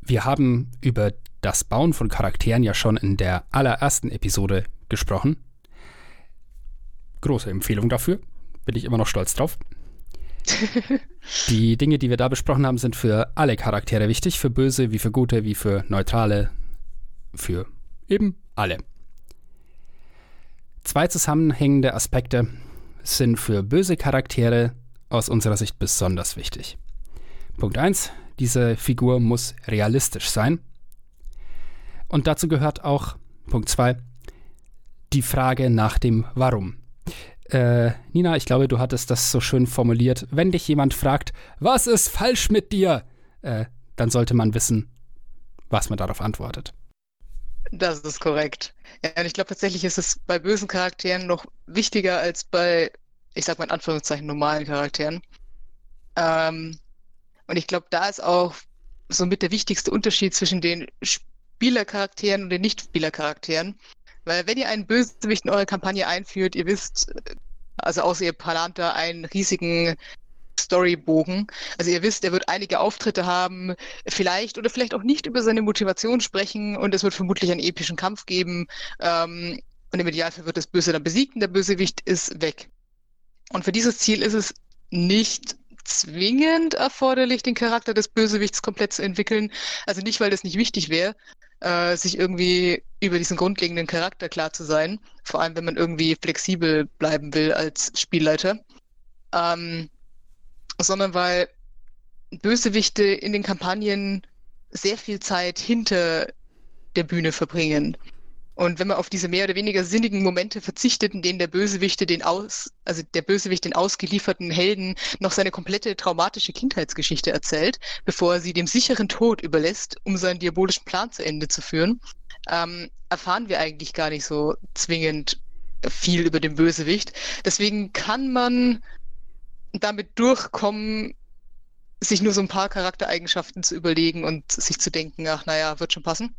Wir haben über das Bauen von Charakteren ja schon in der allerersten Episode gesprochen. Große Empfehlung dafür, bin ich immer noch stolz drauf. die Dinge, die wir da besprochen haben, sind für alle Charaktere wichtig, für böse wie für gute, wie für neutrale, für eben alle. Zwei zusammenhängende Aspekte sind für böse Charaktere aus unserer Sicht besonders wichtig. Punkt 1. Diese Figur muss realistisch sein. Und dazu gehört auch Punkt 2. Die Frage nach dem Warum. Äh, Nina, ich glaube, du hattest das so schön formuliert. Wenn dich jemand fragt, was ist falsch mit dir, äh, dann sollte man wissen, was man darauf antwortet. Das ist korrekt. Ja, und ich glaube tatsächlich ist es bei bösen Charakteren noch wichtiger als bei, ich sag mal in Anführungszeichen, normalen Charakteren. Ähm, und ich glaube, da ist auch somit der wichtigste Unterschied zwischen den Spielercharakteren und den Nicht-Spielercharakteren. Weil wenn ihr einen Bösewicht in eure Kampagne einführt, ihr wisst, also außer ihr plant da einen riesigen Storybogen. Also ihr wisst, er wird einige Auftritte haben, vielleicht oder vielleicht auch nicht über seine Motivation sprechen und es wird vermutlich einen epischen Kampf geben. Ähm, und im Idealfall wird das Böse dann besiegt und der Bösewicht ist weg. Und für dieses Ziel ist es nicht zwingend erforderlich, den Charakter des Bösewichts komplett zu entwickeln. Also nicht, weil das nicht wichtig wäre, äh, sich irgendwie über diesen grundlegenden Charakter klar zu sein. Vor allem, wenn man irgendwie flexibel bleiben will als Spielleiter. Ähm, sondern weil Bösewichte in den Kampagnen sehr viel Zeit hinter der Bühne verbringen. Und wenn man auf diese mehr oder weniger sinnigen Momente verzichtet, in denen der Bösewichte den aus, also der Bösewicht den ausgelieferten Helden noch seine komplette traumatische Kindheitsgeschichte erzählt, bevor er sie dem sicheren Tod überlässt, um seinen diabolischen Plan zu Ende zu führen, ähm, erfahren wir eigentlich gar nicht so zwingend viel über den Bösewicht. Deswegen kann man damit durchkommen, sich nur so ein paar Charaktereigenschaften zu überlegen und sich zu denken, ach naja, wird schon passen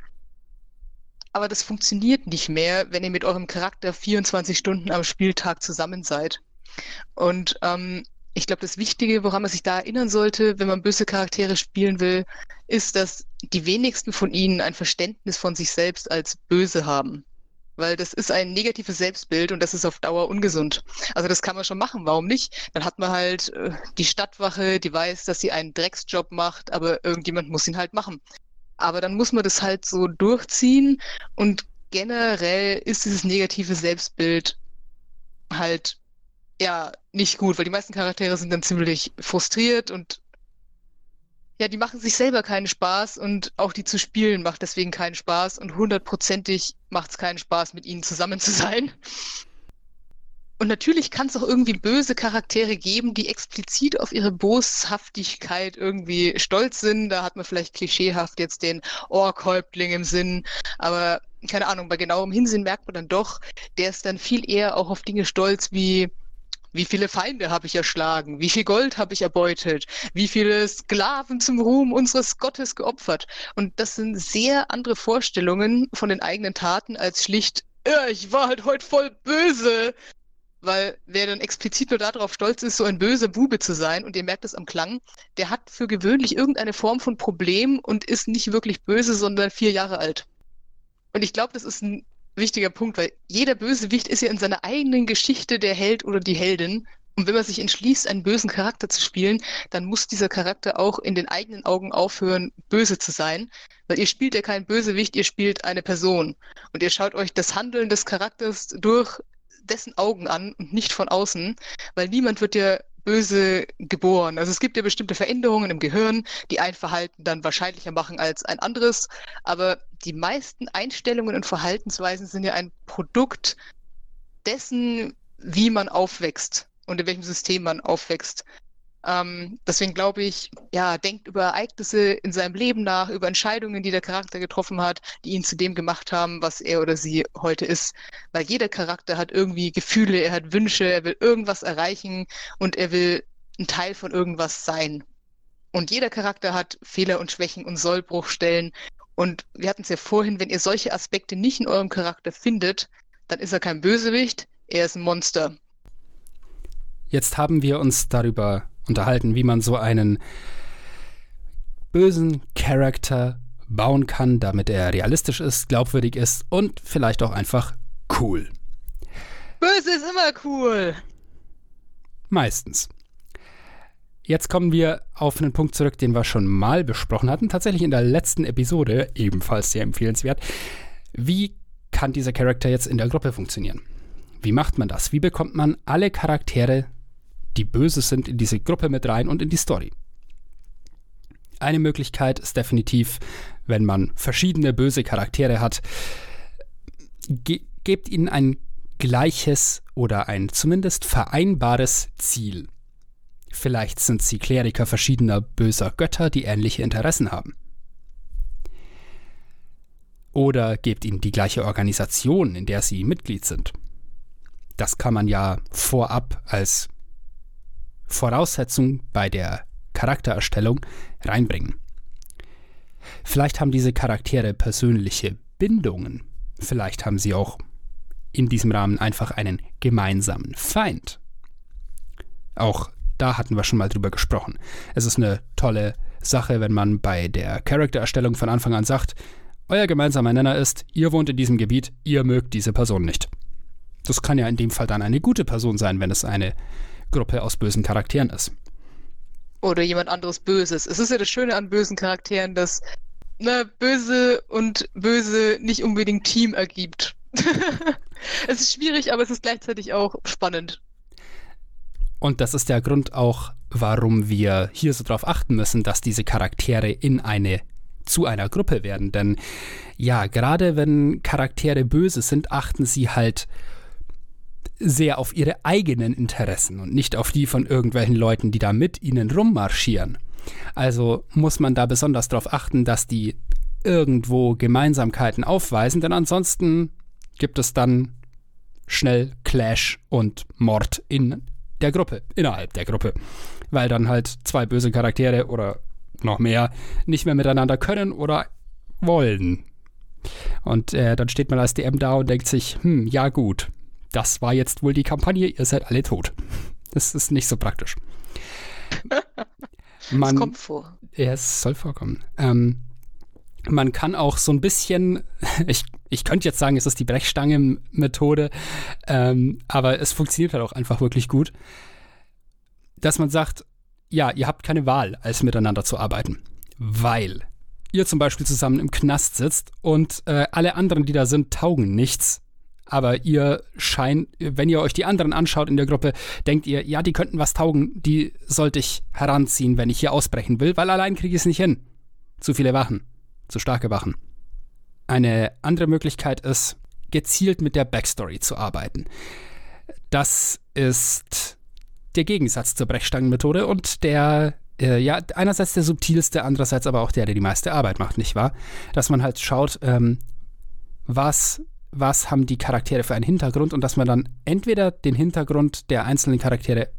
aber das funktioniert nicht mehr, wenn ihr mit eurem Charakter 24 Stunden am Spieltag zusammen seid. Und ähm, ich glaube, das Wichtige, woran man sich da erinnern sollte, wenn man böse Charaktere spielen will, ist, dass die wenigsten von ihnen ein Verständnis von sich selbst als böse haben. Weil das ist ein negatives Selbstbild und das ist auf Dauer ungesund. Also das kann man schon machen, warum nicht? Dann hat man halt äh, die Stadtwache, die weiß, dass sie einen Drecksjob macht, aber irgendjemand muss ihn halt machen. Aber dann muss man das halt so durchziehen und generell ist dieses negative Selbstbild halt ja nicht gut, weil die meisten Charaktere sind dann ziemlich frustriert und ja, die machen sich selber keinen Spaß und auch die zu spielen macht deswegen keinen Spaß und hundertprozentig macht es keinen Spaß, mit ihnen zusammen zu sein. Und natürlich kann es auch irgendwie böse Charaktere geben, die explizit auf ihre Boshaftigkeit irgendwie stolz sind. Da hat man vielleicht klischeehaft jetzt den Orkhäuptling im Sinn. Aber keine Ahnung, bei genauem Hinsinn merkt man dann doch, der ist dann viel eher auch auf Dinge stolz wie wie viele Feinde habe ich erschlagen? Wie viel Gold habe ich erbeutet? Wie viele Sklaven zum Ruhm unseres Gottes geopfert? Und das sind sehr andere Vorstellungen von den eigenen Taten als schlicht, ich war halt heute voll böse. Weil wer dann explizit nur darauf stolz ist, so ein böser Bube zu sein, und ihr merkt es am Klang, der hat für gewöhnlich irgendeine Form von Problem und ist nicht wirklich böse, sondern vier Jahre alt. Und ich glaube, das ist ein wichtiger Punkt, weil jeder Bösewicht ist ja in seiner eigenen Geschichte der Held oder die Heldin. Und wenn man sich entschließt, einen bösen Charakter zu spielen, dann muss dieser Charakter auch in den eigenen Augen aufhören, böse zu sein. Weil ihr spielt ja keinen Bösewicht, ihr spielt eine Person. Und ihr schaut euch das Handeln des Charakters durch dessen Augen an und nicht von außen, weil niemand wird ja böse geboren. Also es gibt ja bestimmte Veränderungen im Gehirn, die ein Verhalten dann wahrscheinlicher machen als ein anderes, aber die meisten Einstellungen und Verhaltensweisen sind ja ein Produkt dessen, wie man aufwächst und in welchem System man aufwächst. Ähm, deswegen glaube ich, ja, denkt über Ereignisse in seinem Leben nach, über Entscheidungen, die der Charakter getroffen hat, die ihn zu dem gemacht haben, was er oder sie heute ist. Weil jeder Charakter hat irgendwie Gefühle, er hat Wünsche, er will irgendwas erreichen und er will ein Teil von irgendwas sein. Und jeder Charakter hat Fehler und Schwächen und Sollbruchstellen. Und wir hatten es ja vorhin, wenn ihr solche Aspekte nicht in eurem Charakter findet, dann ist er kein Bösewicht, er ist ein Monster. Jetzt haben wir uns darüber unterhalten, wie man so einen bösen Charakter bauen kann, damit er realistisch ist, glaubwürdig ist und vielleicht auch einfach cool. Böse ist immer cool. Meistens. Jetzt kommen wir auf einen Punkt zurück, den wir schon mal besprochen hatten, tatsächlich in der letzten Episode, ebenfalls sehr empfehlenswert. Wie kann dieser Charakter jetzt in der Gruppe funktionieren? Wie macht man das? Wie bekommt man alle Charaktere, die böse sind, in diese Gruppe mit rein und in die Story? Eine Möglichkeit ist definitiv, wenn man verschiedene böse Charaktere hat, ge gebt ihnen ein gleiches oder ein zumindest vereinbares Ziel. Vielleicht sind sie Kleriker verschiedener böser Götter, die ähnliche Interessen haben. Oder gebt ihnen die gleiche Organisation, in der sie Mitglied sind. Das kann man ja vorab als Voraussetzung bei der Charaktererstellung reinbringen. Vielleicht haben diese Charaktere persönliche Bindungen. Vielleicht haben sie auch in diesem Rahmen einfach einen gemeinsamen Feind. Auch da hatten wir schon mal drüber gesprochen. Es ist eine tolle Sache, wenn man bei der Charaktererstellung von Anfang an sagt, euer gemeinsamer Nenner ist, ihr wohnt in diesem Gebiet, ihr mögt diese Person nicht. Das kann ja in dem Fall dann eine gute Person sein, wenn es eine Gruppe aus bösen Charakteren ist. Oder jemand anderes Böses. Es ist ja das Schöne an bösen Charakteren, dass ne, böse und böse nicht unbedingt Team ergibt. es ist schwierig, aber es ist gleichzeitig auch spannend. Und das ist der Grund auch, warum wir hier so darauf achten müssen, dass diese Charaktere in eine zu einer Gruppe werden. Denn ja, gerade wenn Charaktere böse sind, achten sie halt sehr auf ihre eigenen Interessen und nicht auf die von irgendwelchen Leuten, die da mit ihnen rummarschieren. Also muss man da besonders darauf achten, dass die irgendwo Gemeinsamkeiten aufweisen, denn ansonsten gibt es dann schnell Clash und Mord in der Gruppe, innerhalb der Gruppe. Weil dann halt zwei böse Charaktere oder noch mehr nicht mehr miteinander können oder wollen. Und äh, dann steht man als DM da und denkt sich, hm, ja gut, das war jetzt wohl die Kampagne, ihr seid alle tot. Das ist nicht so praktisch. Man, das kommt vor. Ja, es soll vorkommen. Ähm, man kann auch so ein bisschen, ich, ich könnte jetzt sagen, es ist die Brechstange-Methode, ähm, aber es funktioniert halt auch einfach wirklich gut, dass man sagt, ja, ihr habt keine Wahl, als miteinander zu arbeiten, weil ihr zum Beispiel zusammen im Knast sitzt und äh, alle anderen, die da sind, taugen nichts. Aber ihr scheint, wenn ihr euch die anderen anschaut in der Gruppe, denkt ihr, ja, die könnten was taugen, die sollte ich heranziehen, wenn ich hier ausbrechen will, weil allein kriege ich es nicht hin. Zu viele Wachen zu starke Wachen. Eine andere Möglichkeit ist, gezielt mit der Backstory zu arbeiten. Das ist der Gegensatz zur Brechstangenmethode und der, äh, ja, einerseits der subtilste, andererseits aber auch der, der die meiste Arbeit macht, nicht wahr? Dass man halt schaut, ähm, was, was haben die Charaktere für einen Hintergrund und dass man dann entweder den Hintergrund der einzelnen Charaktere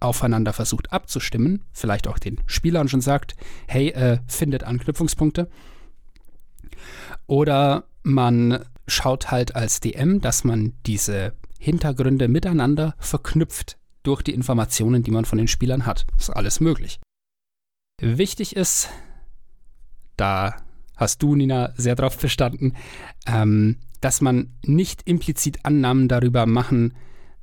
aufeinander versucht abzustimmen, vielleicht auch den Spielern schon sagt, hey, äh, findet Anknüpfungspunkte oder man schaut halt als DM, dass man diese Hintergründe miteinander verknüpft durch die Informationen, die man von den Spielern hat. Ist alles möglich. Wichtig ist, da hast du, Nina, sehr drauf bestanden, ähm, dass man nicht implizit Annahmen darüber machen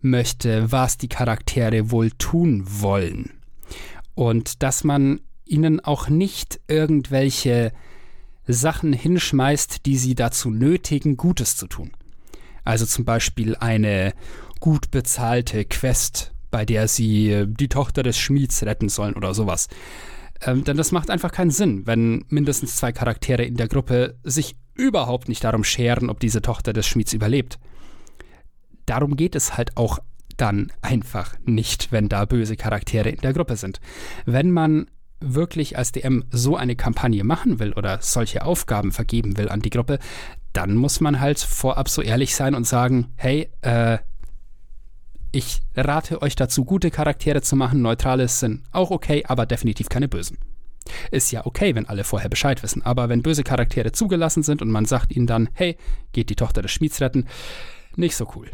möchte, was die Charaktere wohl tun wollen. Und dass man ihnen auch nicht irgendwelche Sachen hinschmeißt, die sie dazu nötigen, Gutes zu tun. Also zum Beispiel eine gut bezahlte Quest, bei der sie äh, die Tochter des Schmieds retten sollen oder sowas. Ähm, denn das macht einfach keinen Sinn, wenn mindestens zwei Charaktere in der Gruppe sich überhaupt nicht darum scheren, ob diese Tochter des Schmieds überlebt. Darum geht es halt auch dann einfach nicht, wenn da böse Charaktere in der Gruppe sind. Wenn man wirklich als DM so eine Kampagne machen will oder solche Aufgaben vergeben will an die Gruppe, dann muss man halt vorab so ehrlich sein und sagen, hey, äh, ich rate euch dazu, gute Charaktere zu machen. Neutrale sind auch okay, aber definitiv keine bösen. Ist ja okay, wenn alle vorher Bescheid wissen, aber wenn böse Charaktere zugelassen sind und man sagt ihnen dann, hey, geht die Tochter des Schmieds retten, nicht so cool.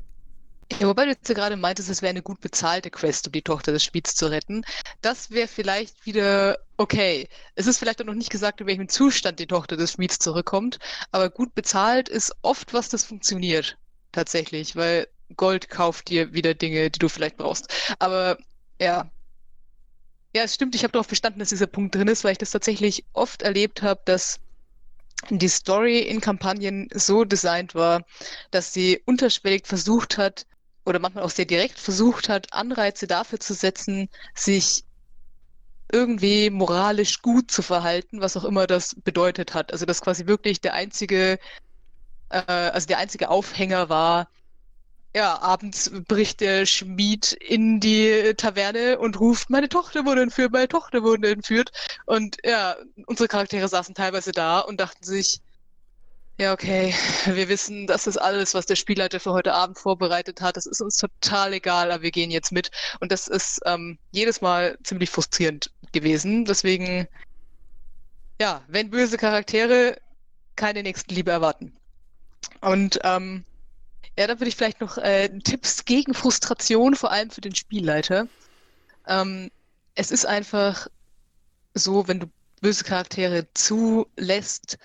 Ja, wobei du jetzt ja gerade meintest, es wäre eine gut bezahlte Quest, um die Tochter des Spiels zu retten. Das wäre vielleicht wieder okay. Es ist vielleicht auch noch nicht gesagt, in welchem Zustand die Tochter des Schmieds zurückkommt, aber gut bezahlt ist oft was, das funktioniert. Tatsächlich, weil Gold kauft dir wieder Dinge, die du vielleicht brauchst. Aber ja. Ja, es stimmt, ich habe darauf bestanden, dass dieser Punkt drin ist, weil ich das tatsächlich oft erlebt habe, dass die Story in Kampagnen so designt war, dass sie unterschwellig versucht hat, oder manchmal auch sehr direkt versucht hat, Anreize dafür zu setzen, sich irgendwie moralisch gut zu verhalten, was auch immer das bedeutet hat. Also dass quasi wirklich der einzige, äh, also der einzige Aufhänger war, ja, abends bricht der Schmied in die Taverne und ruft, meine Tochter wurde entführt, meine Tochter wurde entführt. Und ja, unsere Charaktere saßen teilweise da und dachten sich, ja, okay, wir wissen, das ist alles, was der Spielleiter für heute Abend vorbereitet hat. Das ist uns total egal, aber wir gehen jetzt mit. Und das ist ähm, jedes Mal ziemlich frustrierend gewesen. Deswegen, ja, wenn böse Charaktere keine Nächstenliebe erwarten. Und ähm, ja, da würde ich vielleicht noch äh, Tipps gegen Frustration, vor allem für den Spielleiter. Ähm, es ist einfach so, wenn du böse Charaktere zulässt,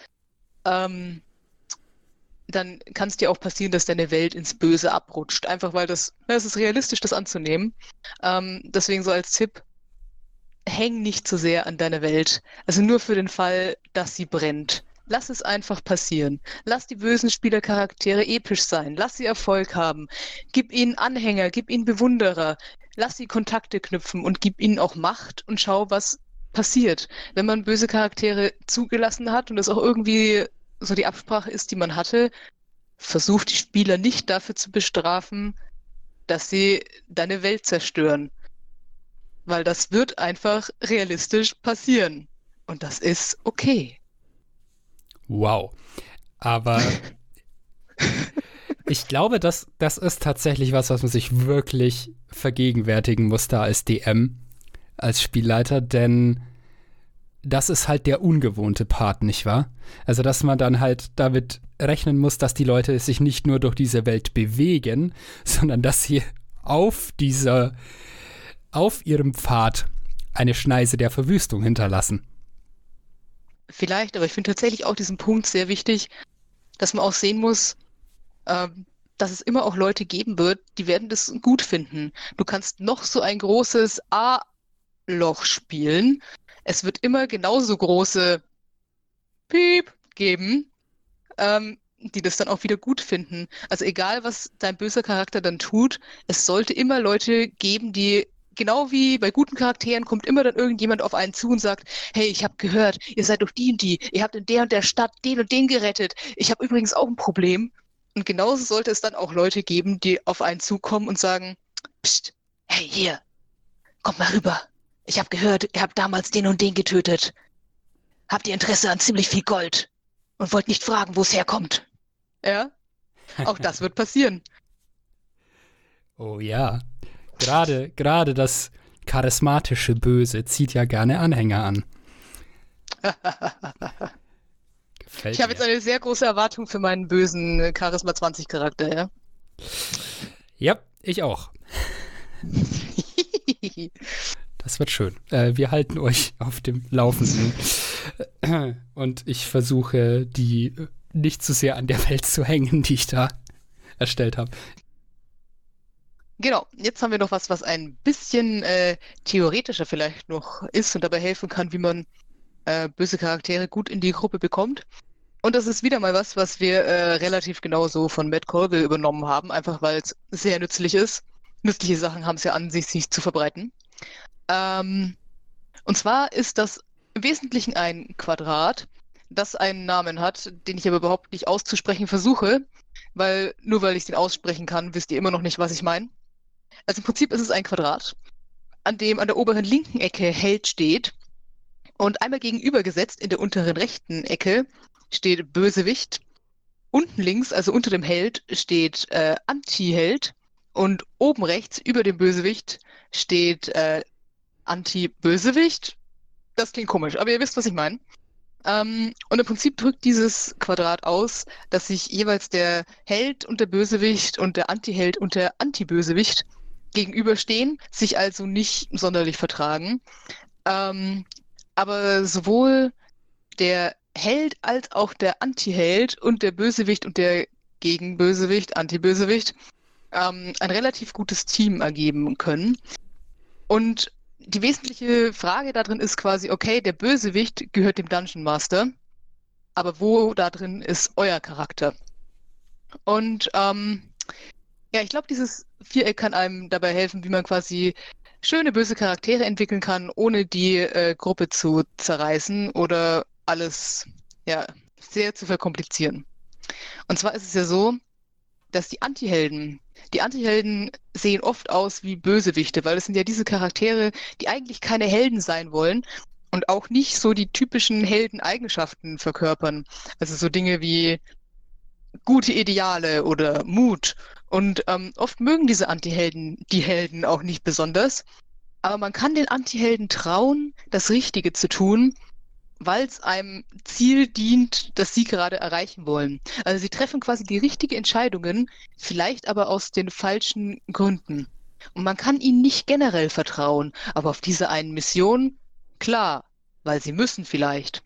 ähm, dann kann es dir auch passieren, dass deine Welt ins Böse abrutscht. Einfach weil das, na, es ist realistisch, das anzunehmen. Ähm, deswegen so als Tipp, häng nicht zu sehr an deiner Welt. Also nur für den Fall, dass sie brennt. Lass es einfach passieren. Lass die bösen Spielercharaktere episch sein. Lass sie Erfolg haben. Gib ihnen Anhänger, gib ihnen Bewunderer. Lass sie Kontakte knüpfen und gib ihnen auch Macht und schau, was passiert. Wenn man böse Charaktere zugelassen hat und es auch irgendwie so die Absprache ist, die man hatte, versucht die Spieler nicht dafür zu bestrafen, dass sie deine Welt zerstören. Weil das wird einfach realistisch passieren. Und das ist okay. Wow. Aber ich glaube, das, das ist tatsächlich was, was man sich wirklich vergegenwärtigen muss da als DM, als Spielleiter, denn das ist halt der ungewohnte Part, nicht wahr? Also, dass man dann halt damit rechnen muss, dass die Leute sich nicht nur durch diese Welt bewegen, sondern dass sie auf dieser, auf ihrem Pfad eine Schneise der Verwüstung hinterlassen. Vielleicht, aber ich finde tatsächlich auch diesen Punkt sehr wichtig, dass man auch sehen muss, ähm, dass es immer auch Leute geben wird, die werden das gut finden. Du kannst noch so ein großes A-Loch spielen es wird immer genauso große Piep geben, ähm, die das dann auch wieder gut finden. Also egal, was dein böser Charakter dann tut, es sollte immer Leute geben, die genau wie bei guten Charakteren kommt immer dann irgendjemand auf einen zu und sagt, hey, ich habe gehört, ihr seid durch die und die, ihr habt in der und der Stadt den und den gerettet. Ich habe übrigens auch ein Problem. Und genauso sollte es dann auch Leute geben, die auf einen zukommen und sagen, Psst, hey, hier, komm mal rüber. Ich habe gehört, ihr habt damals den und den getötet. Habt ihr Interesse an ziemlich viel Gold und wollt nicht fragen, wo es herkommt. Ja? Auch das wird passieren. Oh ja. Gerade, gerade das charismatische Böse zieht ja gerne Anhänger an. ich habe jetzt eine sehr große Erwartung für meinen bösen Charisma 20 Charakter, ja? Ja, ich auch. Das wird schön. Äh, wir halten euch auf dem Laufenden. Und ich versuche, die nicht zu sehr an der Welt zu hängen, die ich da erstellt habe. Genau, jetzt haben wir noch was, was ein bisschen äh, theoretischer vielleicht noch ist und dabei helfen kann, wie man äh, böse Charaktere gut in die Gruppe bekommt. Und das ist wieder mal was, was wir äh, relativ genauso von Matt Colville übernommen haben, einfach weil es sehr nützlich ist. Nützliche Sachen haben es ja an sich, sich zu verbreiten. Ähm, und zwar ist das im Wesentlichen ein Quadrat, das einen Namen hat, den ich aber überhaupt nicht auszusprechen versuche, weil nur weil ich den aussprechen kann, wisst ihr immer noch nicht, was ich meine. Also im Prinzip ist es ein Quadrat, an dem an der oberen linken Ecke Held steht und einmal gegenübergesetzt in der unteren rechten Ecke steht Bösewicht. Unten links, also unter dem Held, steht äh, Anti-Held und oben rechts über dem Bösewicht steht äh, Anti-Bösewicht. Das klingt komisch, aber ihr wisst, was ich meine. Ähm, und im Prinzip drückt dieses Quadrat aus, dass sich jeweils der Held und der Bösewicht und der Anti-Held und der Anti-Bösewicht gegenüberstehen, sich also nicht sonderlich vertragen. Ähm, aber sowohl der Held als auch der Anti-Held und der Bösewicht und der Gegenbösewicht, Anti-Bösewicht, ähm, ein relativ gutes Team ergeben können. Und die wesentliche Frage da drin ist quasi, okay, der Bösewicht gehört dem Dungeon Master, aber wo da drin ist euer Charakter? Und ähm, Ja, ich glaube, dieses Viereck kann einem dabei helfen, wie man quasi schöne böse Charaktere entwickeln kann, ohne die äh, Gruppe zu zerreißen oder alles ja, sehr zu verkomplizieren. Und zwar ist es ja so, dass die Antihelden, die Antihelden sehen oft aus wie Bösewichte, weil es sind ja diese Charaktere, die eigentlich keine Helden sein wollen und auch nicht so die typischen Heldeneigenschaften verkörpern. Also so Dinge wie gute Ideale oder Mut. Und ähm, oft mögen diese Antihelden die Helden auch nicht besonders. Aber man kann den Antihelden trauen, das Richtige zu tun weil es einem Ziel dient, das sie gerade erreichen wollen. Also sie treffen quasi die richtigen Entscheidungen, vielleicht aber aus den falschen Gründen. Und man kann ihnen nicht generell vertrauen, aber auf diese einen Mission, klar, weil sie müssen vielleicht.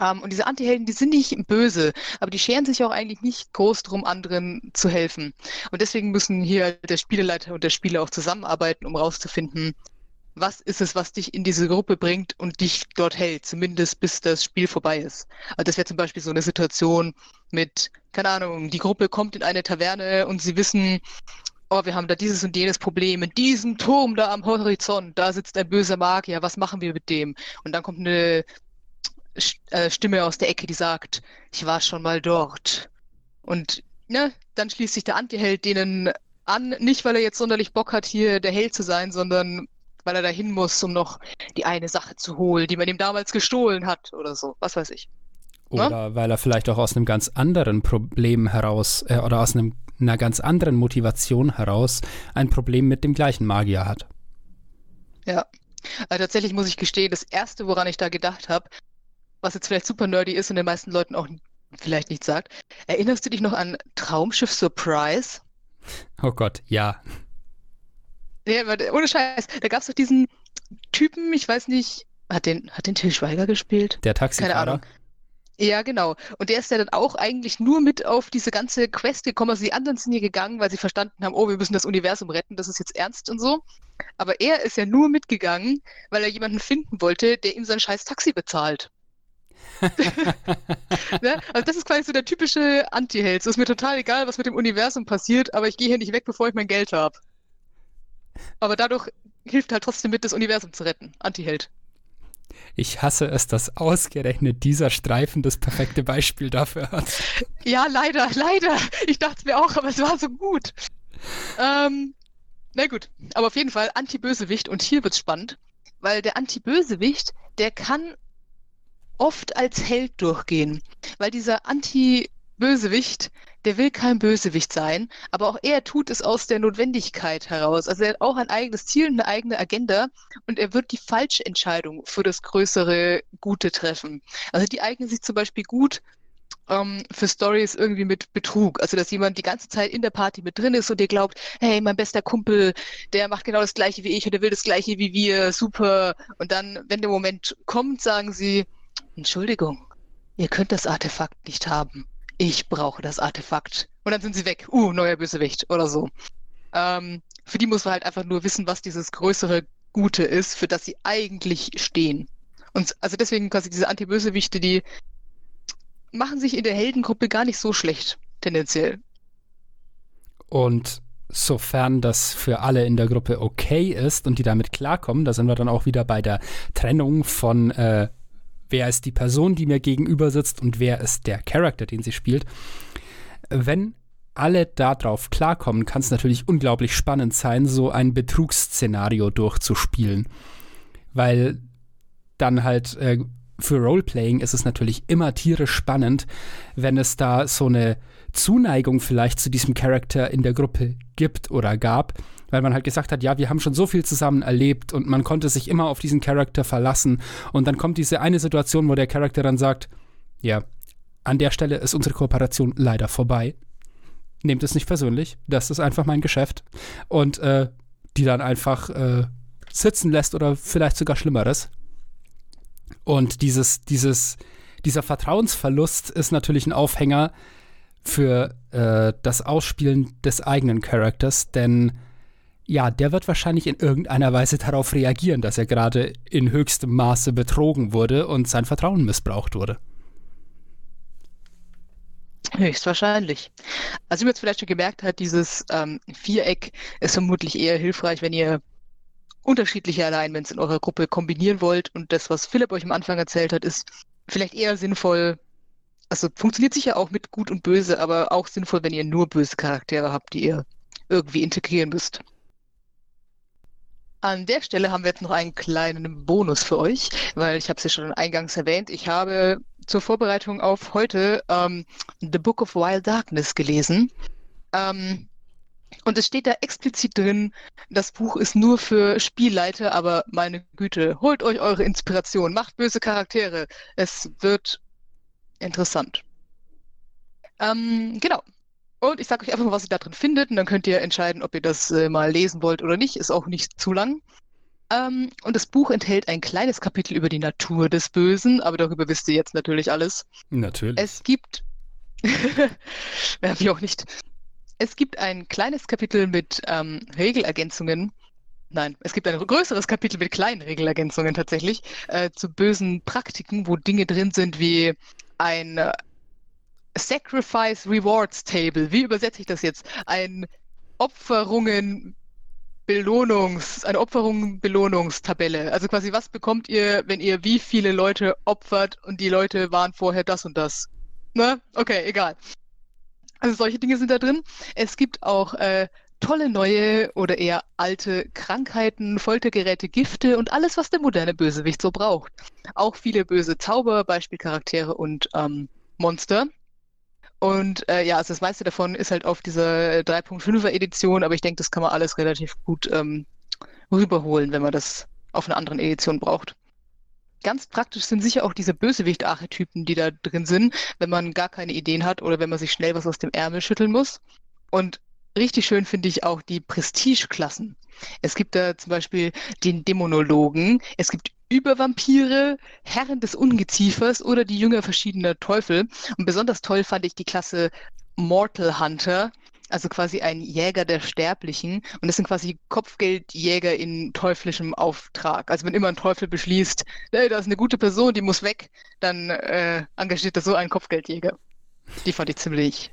Um, ähm, und diese Antihelden, die sind nicht böse, aber die scheren sich auch eigentlich nicht groß darum, anderen zu helfen. Und deswegen müssen hier der Spieleleiter und der Spieler auch zusammenarbeiten, um herauszufinden, was ist es, was dich in diese Gruppe bringt und dich dort hält, zumindest bis das Spiel vorbei ist. Also das wäre zum Beispiel so eine Situation mit, keine Ahnung, die Gruppe kommt in eine Taverne und sie wissen, oh, wir haben da dieses und jenes Problem, in diesem Turm da am Horizont, da sitzt ein böser Magier, was machen wir mit dem? Und dann kommt eine Stimme aus der Ecke, die sagt, ich war schon mal dort. Und ne, dann schließt sich der Antiheld denen an, nicht weil er jetzt sonderlich Bock hat, hier der Held zu sein, sondern weil er dahin muss, um noch die eine Sache zu holen, die man ihm damals gestohlen hat oder so, was weiß ich. Oder Na? weil er vielleicht auch aus einem ganz anderen Problem heraus äh, oder aus einem, einer ganz anderen Motivation heraus ein Problem mit dem gleichen Magier hat. Ja, also tatsächlich muss ich gestehen, das Erste, woran ich da gedacht habe, was jetzt vielleicht super nerdy ist und den meisten Leuten auch vielleicht nicht sagt, erinnerst du dich noch an Traumschiff Surprise? Oh Gott, ja. Nee, ohne Scheiß. Da gab es doch diesen Typen, ich weiß nicht, hat den, hat den Till Schweiger gespielt? Der Taxifahrer? Keine Ahnung. Ja, genau. Und der ist ja dann auch eigentlich nur mit auf diese ganze Quest gekommen. Also die anderen sind hier gegangen, weil sie verstanden haben, oh, wir müssen das Universum retten, das ist jetzt ernst und so. Aber er ist ja nur mitgegangen, weil er jemanden finden wollte, der ihm sein scheiß Taxi bezahlt. ne? Also das ist quasi so der typische Anti-Held. Es ist mir total egal, was mit dem Universum passiert, aber ich gehe hier nicht weg, bevor ich mein Geld habe. Aber dadurch hilft halt trotzdem mit, das Universum zu retten. Antiheld. Ich hasse es, dass ausgerechnet dieser Streifen das perfekte Beispiel dafür hat. Ja, leider, leider. Ich dachte es mir auch, aber es war so gut. Ähm, na gut, aber auf jeden Fall Anti-Bösewicht und hier wird's spannend, weil der Anti-Bösewicht, der kann oft als Held durchgehen, weil dieser Anti-Bösewicht, der will kein Bösewicht sein, aber auch er tut es aus der Notwendigkeit heraus. Also er hat auch ein eigenes Ziel eine eigene Agenda und er wird die falsche Entscheidung für das größere Gute treffen. Also die eignen sich zum Beispiel gut ähm, für Stories irgendwie mit Betrug. Also dass jemand die ganze Zeit in der Party mit drin ist und dir glaubt, hey, mein bester Kumpel, der macht genau das gleiche wie ich und der will das gleiche wie wir, super. Und dann, wenn der Moment kommt, sagen sie, Entschuldigung, ihr könnt das Artefakt nicht haben ich brauche das Artefakt. Und dann sind sie weg. Uh, neuer Bösewicht oder so. Ähm, für die muss man halt einfach nur wissen, was dieses größere Gute ist, für das sie eigentlich stehen. Und also deswegen quasi diese Anti-Bösewichte, die machen sich in der Heldengruppe gar nicht so schlecht, tendenziell. Und sofern das für alle in der Gruppe okay ist und die damit klarkommen, da sind wir dann auch wieder bei der Trennung von äh, wer ist die Person, die mir gegenüber sitzt und wer ist der Charakter, den sie spielt. Wenn alle darauf klarkommen, kann es natürlich unglaublich spannend sein, so ein Betrugsszenario durchzuspielen. Weil dann halt äh, für Roleplaying ist es natürlich immer tierisch spannend, wenn es da so eine Zuneigung vielleicht zu diesem Charakter in der Gruppe gibt oder gab, weil man halt gesagt hat, ja, wir haben schon so viel zusammen erlebt und man konnte sich immer auf diesen Charakter verlassen. Und dann kommt diese eine Situation, wo der Charakter dann sagt, ja, an der Stelle ist unsere Kooperation leider vorbei. Nehmt es nicht persönlich, das ist einfach mein Geschäft. Und äh, die dann einfach äh, sitzen lässt oder vielleicht sogar Schlimmeres. Und dieses, dieses, dieser Vertrauensverlust ist natürlich ein Aufhänger für äh, das Ausspielen des eigenen Charakters, denn ja, der wird wahrscheinlich in irgendeiner Weise darauf reagieren, dass er gerade in höchstem Maße betrogen wurde und sein Vertrauen missbraucht wurde. Höchstwahrscheinlich. Also wie man jetzt vielleicht schon gemerkt hat, dieses ähm, Viereck ist vermutlich eher hilfreich, wenn ihr unterschiedliche Alignments in eurer Gruppe kombinieren wollt. Und das, was Philipp euch am Anfang erzählt hat, ist vielleicht eher sinnvoll. Also funktioniert sicher auch mit Gut und Böse, aber auch sinnvoll, wenn ihr nur böse Charaktere habt, die ihr irgendwie integrieren müsst. An der Stelle haben wir jetzt noch einen kleinen Bonus für euch, weil ich habe es ja schon eingangs erwähnt. Ich habe zur Vorbereitung auf heute ähm, The Book of Wild Darkness gelesen. Ähm, und es steht da explizit drin, das Buch ist nur für Spielleiter, aber meine Güte, holt euch eure Inspiration, macht böse Charaktere. Es wird interessant. Ähm, genau. Und ich sage euch einfach mal, was ihr da drin findet, und dann könnt ihr entscheiden, ob ihr das äh, mal lesen wollt oder nicht. Ist auch nicht zu lang. Ähm, und das Buch enthält ein kleines Kapitel über die Natur des Bösen, aber darüber wisst ihr jetzt natürlich alles. Natürlich. Es gibt, ja, wie auch nicht, es gibt ein kleines Kapitel mit ähm, Regelergänzungen. Nein, es gibt ein größeres Kapitel mit kleinen Regelergänzungen tatsächlich äh, zu bösen Praktiken, wo Dinge drin sind wie ein äh, Sacrifice Rewards Table. Wie übersetze ich das jetzt? Ein Opferungen Belohnungs, eine Opferung-Belohnungstabelle. Also quasi, was bekommt ihr, wenn ihr wie viele Leute opfert und die Leute waren vorher das und das? Ne? Okay, egal. Also solche Dinge sind da drin. Es gibt auch äh, tolle neue oder eher alte Krankheiten, Foltergeräte, Gifte und alles, was der moderne Bösewicht so braucht. Auch viele böse Zauber, Beispielcharaktere und ähm, Monster. Und äh, ja, also das meiste davon ist halt auf dieser 3.5er Edition, aber ich denke, das kann man alles relativ gut ähm, rüberholen, wenn man das auf einer anderen Edition braucht. Ganz praktisch sind sicher auch diese Bösewicht-Archetypen, die da drin sind, wenn man gar keine Ideen hat oder wenn man sich schnell was aus dem Ärmel schütteln muss. Und richtig schön finde ich auch die Prestige-Klassen. Es gibt da zum Beispiel den Dämonologen, es gibt Übervampire, Herren des Ungeziefers oder die Jünger verschiedener Teufel. Und besonders toll fand ich die Klasse Mortal Hunter, also quasi ein Jäger der Sterblichen. Und das sind quasi Kopfgeldjäger in teuflischem Auftrag. Also wenn immer ein Teufel beschließt, hey, da ist eine gute Person, die muss weg, dann äh, engagiert er so einen Kopfgeldjäger. Die fand ich ziemlich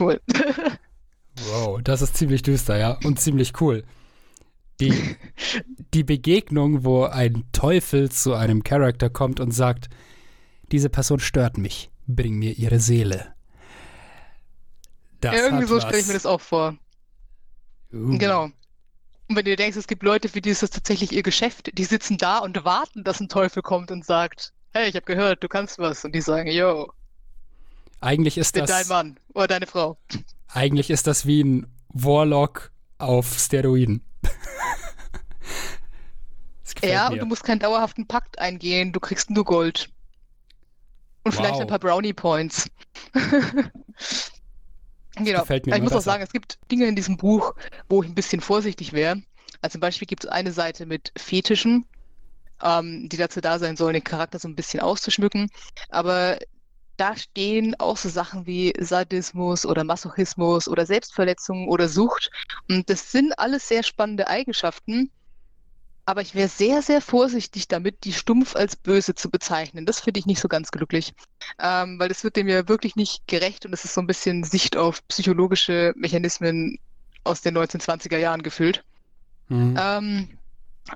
cool. wow, das ist ziemlich düster, ja. Und ziemlich cool. Die, die Begegnung, wo ein Teufel zu einem Charakter kommt und sagt, diese Person stört mich, bring mir ihre Seele. Das irgendwie so stelle ich mir das auch vor. Uh. Genau. Und wenn du denkst, es gibt Leute, für die ist das tatsächlich ihr Geschäft, die sitzen da und warten, dass ein Teufel kommt und sagt, hey, ich habe gehört, du kannst was. Und die sagen, yo. Eigentlich ist bin das. dein Mann oder deine Frau. Eigentlich ist das wie ein Warlock auf Steroiden. ja, mir. und du musst keinen dauerhaften Pakt eingehen, du kriegst nur Gold. Und wow. vielleicht ein paar Brownie Points. genau. ich muss auch sagen, es gibt Dinge in diesem Buch, wo ich ein bisschen vorsichtig wäre. Also zum Beispiel gibt es eine Seite mit Fetischen, ähm, die dazu da sein sollen, den Charakter so ein bisschen auszuschmücken. Aber da stehen auch so Sachen wie Sadismus oder Masochismus oder Selbstverletzung oder Sucht. Und das sind alles sehr spannende Eigenschaften, aber ich wäre sehr, sehr vorsichtig damit, die stumpf als böse zu bezeichnen. Das finde ich nicht so ganz glücklich, ähm, weil das wird dem ja wirklich nicht gerecht und es ist so ein bisschen Sicht auf psychologische Mechanismen aus den 1920er Jahren gefüllt. Mhm. Ähm,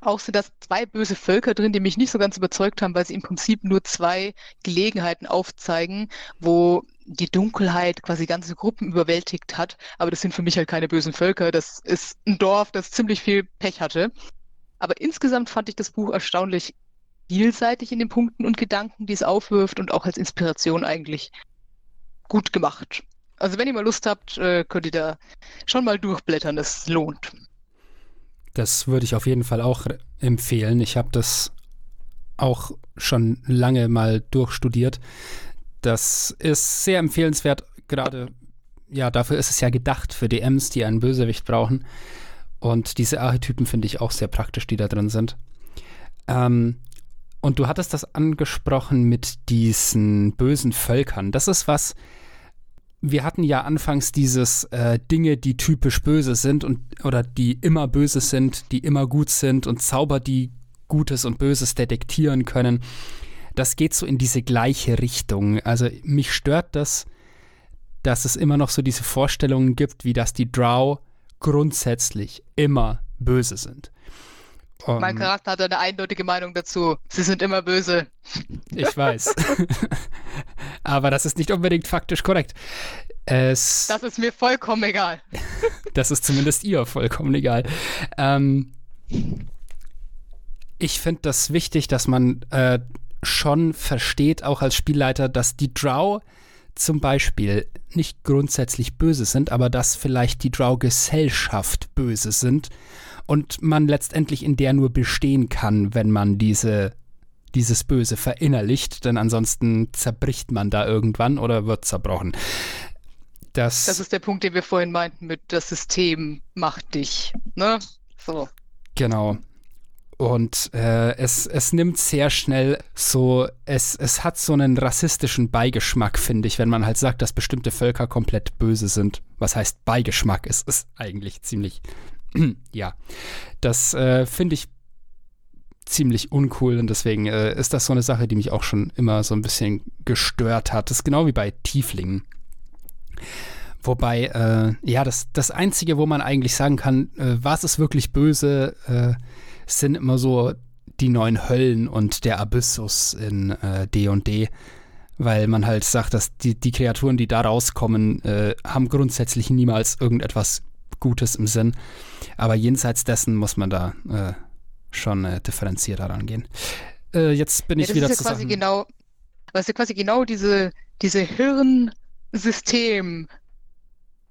auch sind das zwei böse Völker drin, die mich nicht so ganz überzeugt haben, weil sie im Prinzip nur zwei Gelegenheiten aufzeigen, wo die Dunkelheit quasi ganze Gruppen überwältigt hat. Aber das sind für mich halt keine bösen Völker. Das ist ein Dorf, das ziemlich viel Pech hatte. Aber insgesamt fand ich das Buch erstaunlich vielseitig in den Punkten und Gedanken, die es aufwirft und auch als Inspiration eigentlich gut gemacht. Also wenn ihr mal Lust habt, äh, könnt ihr da schon mal durchblättern, das lohnt. Das würde ich auf jeden Fall auch empfehlen. Ich habe das auch schon lange mal durchstudiert. Das ist sehr empfehlenswert, gerade ja, dafür ist es ja gedacht für DMs, die einen Bösewicht brauchen. Und diese Archetypen finde ich auch sehr praktisch, die da drin sind. Ähm, und du hattest das angesprochen mit diesen bösen Völkern. Das ist was, wir hatten ja anfangs dieses äh, Dinge, die typisch böse sind und oder die immer böse sind, die immer gut sind und Zauber, die Gutes und Böses detektieren können. Das geht so in diese gleiche Richtung. Also mich stört das, dass es immer noch so diese Vorstellungen gibt, wie dass die Drow grundsätzlich immer böse sind. Um, mein Charakter hat eine eindeutige Meinung dazu. Sie sind immer böse. Ich weiß. Aber das ist nicht unbedingt faktisch korrekt. Es, das ist mir vollkommen egal. das ist zumindest ihr vollkommen egal. Ähm, ich finde das wichtig, dass man äh, schon versteht, auch als Spielleiter, dass die Drow zum Beispiel nicht grundsätzlich böse sind, aber dass vielleicht die Drow-Gesellschaft böse sind und man letztendlich in der nur bestehen kann, wenn man diese, dieses Böse verinnerlicht, denn ansonsten zerbricht man da irgendwann oder wird zerbrochen. Das, das ist der Punkt, den wir vorhin meinten mit das System macht dich, ne? So. Genau. Und äh, es, es nimmt sehr schnell so, es, es hat so einen rassistischen Beigeschmack, finde ich, wenn man halt sagt, dass bestimmte Völker komplett böse sind. Was heißt Beigeschmack? Es ist eigentlich ziemlich, ja. Das äh, finde ich ziemlich uncool und deswegen äh, ist das so eine Sache, die mich auch schon immer so ein bisschen gestört hat. Das ist genau wie bei Tieflingen. Wobei, äh, ja, das, das Einzige, wo man eigentlich sagen kann, äh, was ist wirklich böse, äh, sind immer so die neuen Höllen und der Abyssus in äh, D&D, weil man halt sagt, dass die, die Kreaturen, die da rauskommen, äh, haben grundsätzlich niemals irgendetwas Gutes im Sinn. Aber jenseits dessen muss man da schon äh, differenzierter rangehen. Äh, jetzt bin ja, ich wieder ist ja quasi genau, Das ist ja quasi genau diese, diese Hirnsystem,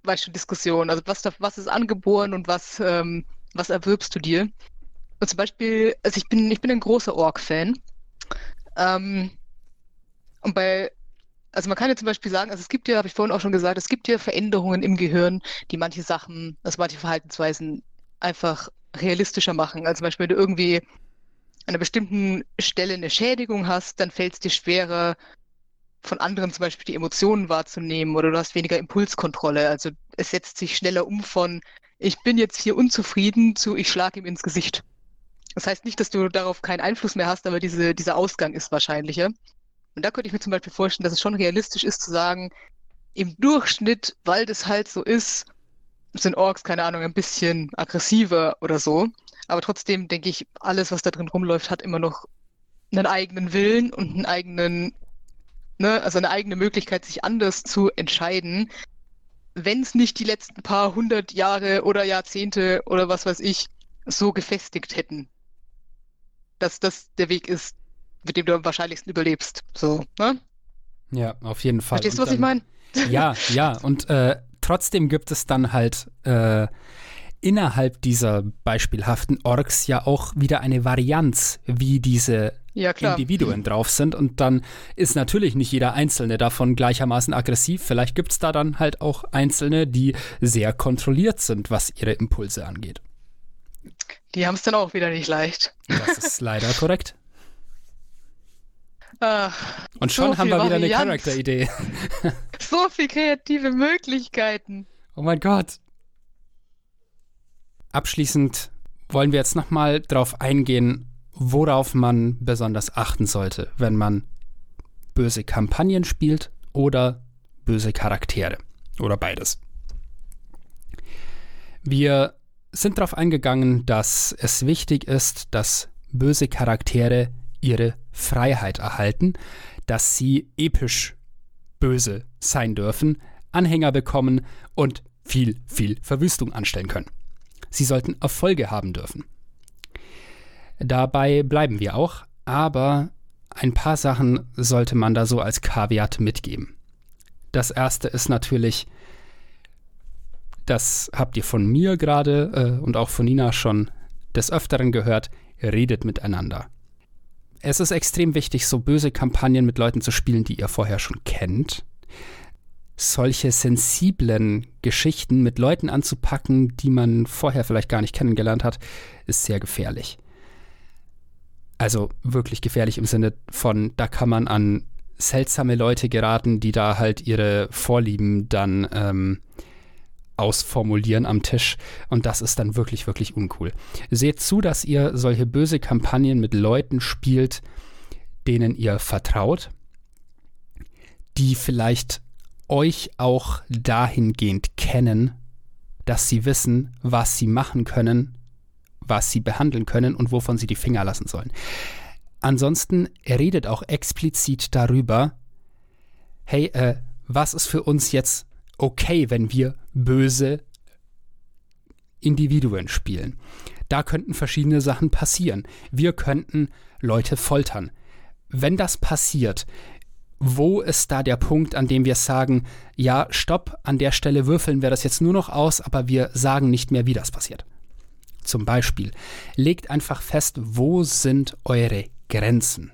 weißt du, Diskussion. Also was, was ist angeboren und was, ähm, was erwirbst du dir? Und zum Beispiel, also ich bin, ich bin ein großer Org-Fan. Ähm, und bei, also man kann ja zum Beispiel sagen, also es gibt ja, habe ich vorhin auch schon gesagt, es gibt ja Veränderungen im Gehirn, die manche Sachen, also manche Verhaltensweisen einfach realistischer machen. Also zum Beispiel, wenn du irgendwie an einer bestimmten Stelle eine Schädigung hast, dann fällt es dir schwerer, von anderen zum Beispiel die Emotionen wahrzunehmen oder du hast weniger Impulskontrolle. Also es setzt sich schneller um von, ich bin jetzt hier unzufrieden zu, ich schlage ihm ins Gesicht. Das heißt nicht, dass du darauf keinen Einfluss mehr hast, aber diese, dieser Ausgang ist wahrscheinlicher. Und da könnte ich mir zum Beispiel vorstellen, dass es schon realistisch ist zu sagen, im Durchschnitt, weil das halt so ist, sind Orks, keine Ahnung, ein bisschen aggressiver oder so. Aber trotzdem denke ich, alles, was da drin rumläuft, hat immer noch einen eigenen Willen und einen eigenen, ne, also eine eigene Möglichkeit, sich anders zu entscheiden. Wenn es nicht die letzten paar hundert Jahre oder Jahrzehnte oder was weiß ich so gefestigt hätten dass das der Weg ist, mit dem du am wahrscheinlichsten überlebst. So, ne? Ja, auf jeden Fall. Verstehst du, was dann, ich meine? Ja, ja. Und äh, trotzdem gibt es dann halt äh, innerhalb dieser beispielhaften Orks ja auch wieder eine Varianz, wie diese ja, Individuen drauf sind. Und dann ist natürlich nicht jeder Einzelne davon gleichermaßen aggressiv. Vielleicht gibt es da dann halt auch Einzelne, die sehr kontrolliert sind, was ihre Impulse angeht. Die haben es dann auch wieder nicht leicht. Das ist leider korrekt. Und schon so haben wir wieder eine Charakteridee. so viele kreative Möglichkeiten. Oh mein Gott. Abschließend wollen wir jetzt nochmal darauf eingehen, worauf man besonders achten sollte, wenn man böse Kampagnen spielt oder böse Charaktere. Oder beides. Wir sind darauf eingegangen, dass es wichtig ist, dass böse Charaktere ihre Freiheit erhalten, dass sie episch böse sein dürfen, Anhänger bekommen und viel, viel Verwüstung anstellen können. Sie sollten Erfolge haben dürfen. Dabei bleiben wir auch, aber ein paar Sachen sollte man da so als Kaviat mitgeben. Das erste ist natürlich, das habt ihr von mir gerade äh, und auch von Nina schon des Öfteren gehört, redet miteinander. Es ist extrem wichtig, so böse Kampagnen mit Leuten zu spielen, die ihr vorher schon kennt. Solche sensiblen Geschichten mit Leuten anzupacken, die man vorher vielleicht gar nicht kennengelernt hat, ist sehr gefährlich. Also wirklich gefährlich im Sinne von, da kann man an seltsame Leute geraten, die da halt ihre Vorlieben dann ähm, ausformulieren am Tisch und das ist dann wirklich, wirklich uncool. Seht zu, dass ihr solche böse Kampagnen mit Leuten spielt, denen ihr vertraut, die vielleicht euch auch dahingehend kennen, dass sie wissen, was sie machen können, was sie behandeln können und wovon sie die Finger lassen sollen. Ansonsten redet auch explizit darüber, hey, äh, was ist für uns jetzt okay, wenn wir böse Individuen spielen? Da könnten verschiedene Sachen passieren. Wir könnten Leute foltern. Wenn das passiert, wo ist da der Punkt, an dem wir sagen, ja, stopp, an der Stelle würfeln wir das jetzt nur noch aus, aber wir sagen nicht mehr, wie das passiert. Zum Beispiel, legt einfach fest, wo sind eure Grenzen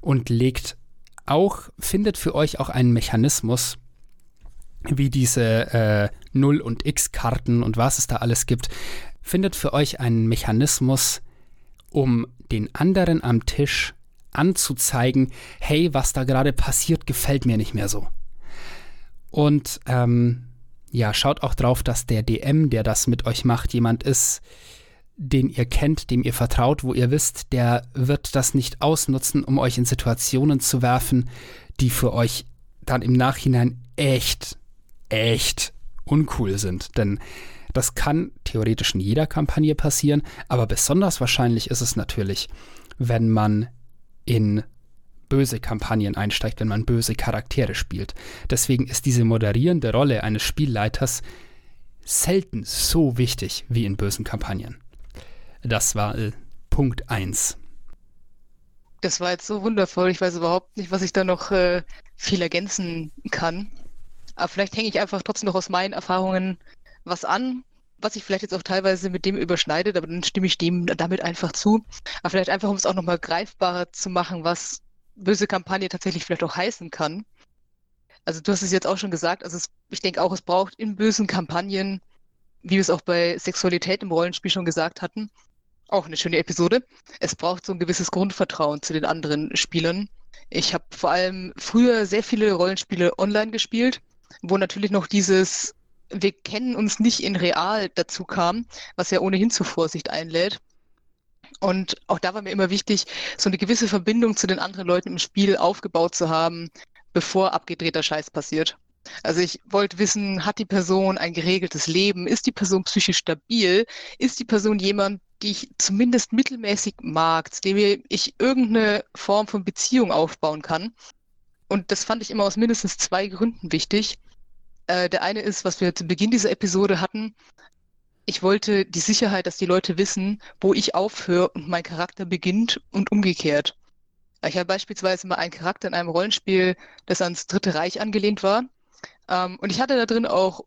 und legt auch, findet für euch auch einen Mechanismus, wie diese äh, Null- und X-Karten und was es da alles gibt, findet für euch einen Mechanismus, um den anderen am Tisch anzuzeigen, hey, was da gerade passiert, gefällt mir nicht mehr so. Und ähm, ja, schaut auch drauf, dass der DM, der das mit euch macht, jemand ist, den ihr kennt, dem ihr vertraut, wo ihr wisst, der wird das nicht ausnutzen, um euch in Situationen zu werfen, die für euch dann im Nachhinein echt, echt uncool sind. Denn das kann theoretisch in jeder Kampagne passieren, aber besonders wahrscheinlich ist es natürlich, wenn man in böse Kampagnen einsteigt, wenn man böse Charaktere spielt. Deswegen ist diese moderierende Rolle eines Spielleiters selten so wichtig wie in bösen Kampagnen. Das war äh, Punkt 1. Das war jetzt so wundervoll. Ich weiß überhaupt nicht, was ich da noch äh, viel ergänzen kann. Aber vielleicht hänge ich einfach trotzdem noch aus meinen Erfahrungen was an, was sich vielleicht jetzt auch teilweise mit dem überschneidet, aber dann stimme ich dem damit einfach zu. Aber vielleicht einfach, um es auch nochmal greifbarer zu machen, was böse Kampagne tatsächlich vielleicht auch heißen kann. Also du hast es jetzt auch schon gesagt, also es, ich denke auch, es braucht in bösen Kampagnen, wie wir es auch bei Sexualität im Rollenspiel schon gesagt hatten, auch eine schöne Episode. Es braucht so ein gewisses Grundvertrauen zu den anderen Spielern. Ich habe vor allem früher sehr viele Rollenspiele online gespielt, wo natürlich noch dieses wir kennen uns nicht in real dazu kam, was ja ohnehin zur Vorsicht einlädt. Und auch da war mir immer wichtig, so eine gewisse Verbindung zu den anderen Leuten im Spiel aufgebaut zu haben, bevor abgedrehter Scheiß passiert. Also ich wollte wissen, hat die Person ein geregeltes Leben? Ist die Person psychisch stabil? Ist die Person jemand, die ich zumindest mittelmäßig mag, zu dem ich irgendeine Form von Beziehung aufbauen kann? Und das fand ich immer aus mindestens zwei Gründen wichtig. Äh, der eine ist, was wir zu Beginn dieser Episode hatten. Ich wollte die Sicherheit, dass die Leute wissen, wo ich aufhöre und mein Charakter beginnt und umgekehrt. Ich habe beispielsweise mal einen Charakter in einem Rollenspiel, das ans Dritte Reich angelehnt war. Ähm, und ich hatte da drin auch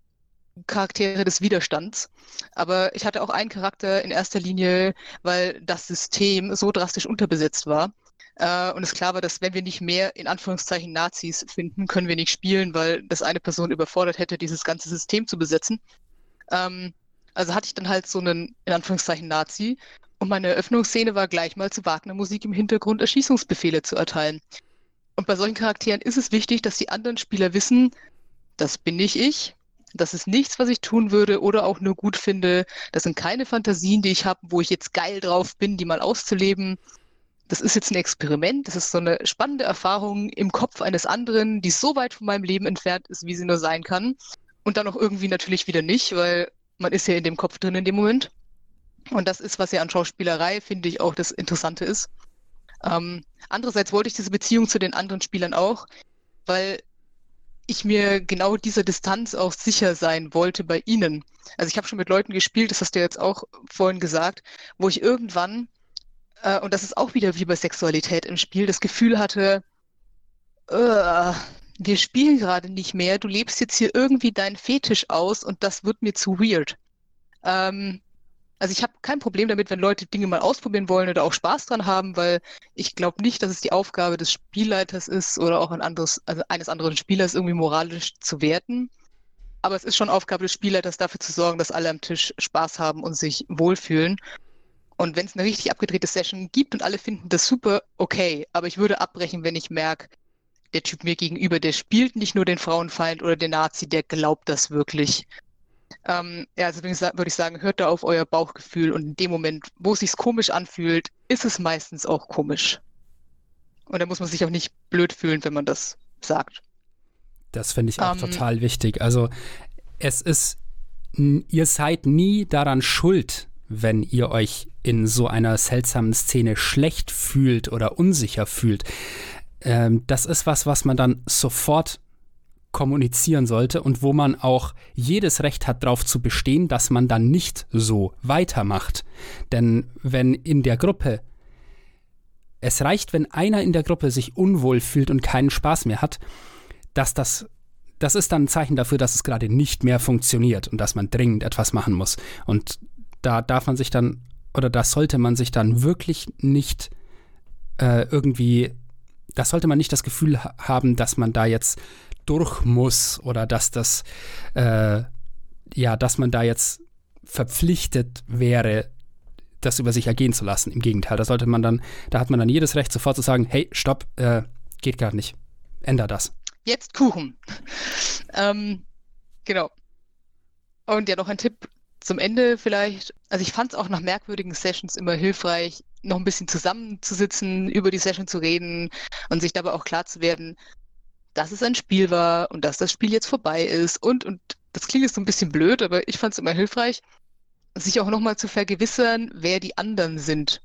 Charaktere des Widerstands. Aber ich hatte auch einen Charakter in erster Linie, weil das System so drastisch unterbesetzt war, äh, und es klar war, dass wenn wir nicht mehr in Anführungszeichen Nazis finden, können wir nicht spielen, weil das eine Person überfordert hätte, dieses ganze System zu besetzen. Ähm, also hatte ich dann halt so einen, in Anführungszeichen, Nazi. Und meine Eröffnungsszene war gleich mal zu Wagner-Musik im Hintergrund Erschießungsbefehle zu erteilen. Und bei solchen Charakteren ist es wichtig, dass die anderen Spieler wissen, das bin nicht ich, das ist nichts, was ich tun würde oder auch nur gut finde. Das sind keine Fantasien, die ich habe, wo ich jetzt geil drauf bin, die mal auszuleben das ist jetzt ein Experiment, das ist so eine spannende Erfahrung im Kopf eines anderen, die so weit von meinem Leben entfernt ist, wie sie nur sein kann. Und dann auch irgendwie natürlich wieder nicht, weil man ist ja in dem Kopf drin in dem Moment. Und das ist, was ja an Schauspielerei, finde ich, auch das Interessante ist. Ähm, andererseits wollte ich diese Beziehung zu den anderen Spielern auch, weil ich mir genau dieser Distanz auch sicher sein wollte bei ihnen. Also ich habe schon mit Leuten gespielt, das hast du jetzt auch vorhin gesagt, wo ich irgendwann äh, und das ist auch wieder wie bei Sexualität im Spiel, das Gefühl hatte, uh, wir spielen gerade nicht mehr, du lebst jetzt hier irgendwie deinen Fetisch aus und das wird mir zu weird. Ähm, also ich habe kein Problem damit, wenn Leute Dinge mal ausprobieren wollen oder auch Spaß dran haben, weil ich glaube nicht, dass es die Aufgabe des Spielleiters ist oder auch ein anderes, also eines anderen Spielers irgendwie moralisch zu werten. Aber es ist schon Aufgabe des Spielleiters, dafür zu sorgen, dass alle am Tisch Spaß haben und sich wohlfühlen. Und wenn es eine richtig abgedrehte Session gibt und alle finden das super, okay. Aber ich würde abbrechen, wenn ich merke, der Typ mir gegenüber, der spielt nicht nur den Frauenfeind oder den Nazi, der glaubt das wirklich. Ähm, ja, also würde ich sagen, hört da auf euer Bauchgefühl und in dem Moment, wo es sich komisch anfühlt, ist es meistens auch komisch. Und da muss man sich auch nicht blöd fühlen, wenn man das sagt. Das finde ich auch Ähm, total wichtig. Also es ist, ihr seid nie daran schuld, wenn ihr euch in so einer seltsamen Szene schlecht fühlt oder unsicher fühlt. Ähm, das ist was, was man dann sofort kommunizieren sollte und wo man auch jedes Recht hat, darauf zu bestehen, dass man dann nicht so weitermacht. Denn wenn in der Gruppe es reicht, wenn einer in der Gruppe sich unwohl fühlt und keinen Spaß mehr hat, dass das, das ist dann ein Zeichen dafür, dass es gerade nicht mehr funktioniert und dass man dringend etwas machen muss. Und da darf man sich dann, oder da sollte man sich dann wirklich nicht äh, irgendwie, da sollte man nicht das Gefühl ha haben, dass man da jetzt durch muss oder dass das, äh, ja, dass man da jetzt verpflichtet wäre, das über sich ergehen zu lassen. Im Gegenteil, da sollte man dann, da hat man dann jedes Recht, sofort zu sagen, hey, stopp, äh, geht gerade nicht. Änder das. Jetzt Kuchen. ähm, genau. Und ja, noch ein Tipp zum Ende vielleicht. Also ich fand es auch nach merkwürdigen Sessions immer hilfreich, noch ein bisschen zusammenzusitzen, über die Session zu reden und sich dabei auch klar zu werden, dass es ein Spiel war und dass das Spiel jetzt vorbei ist. Und, und das klingt jetzt so ein bisschen blöd, aber ich fand es immer hilfreich, sich auch nochmal zu vergewissern, wer die anderen sind.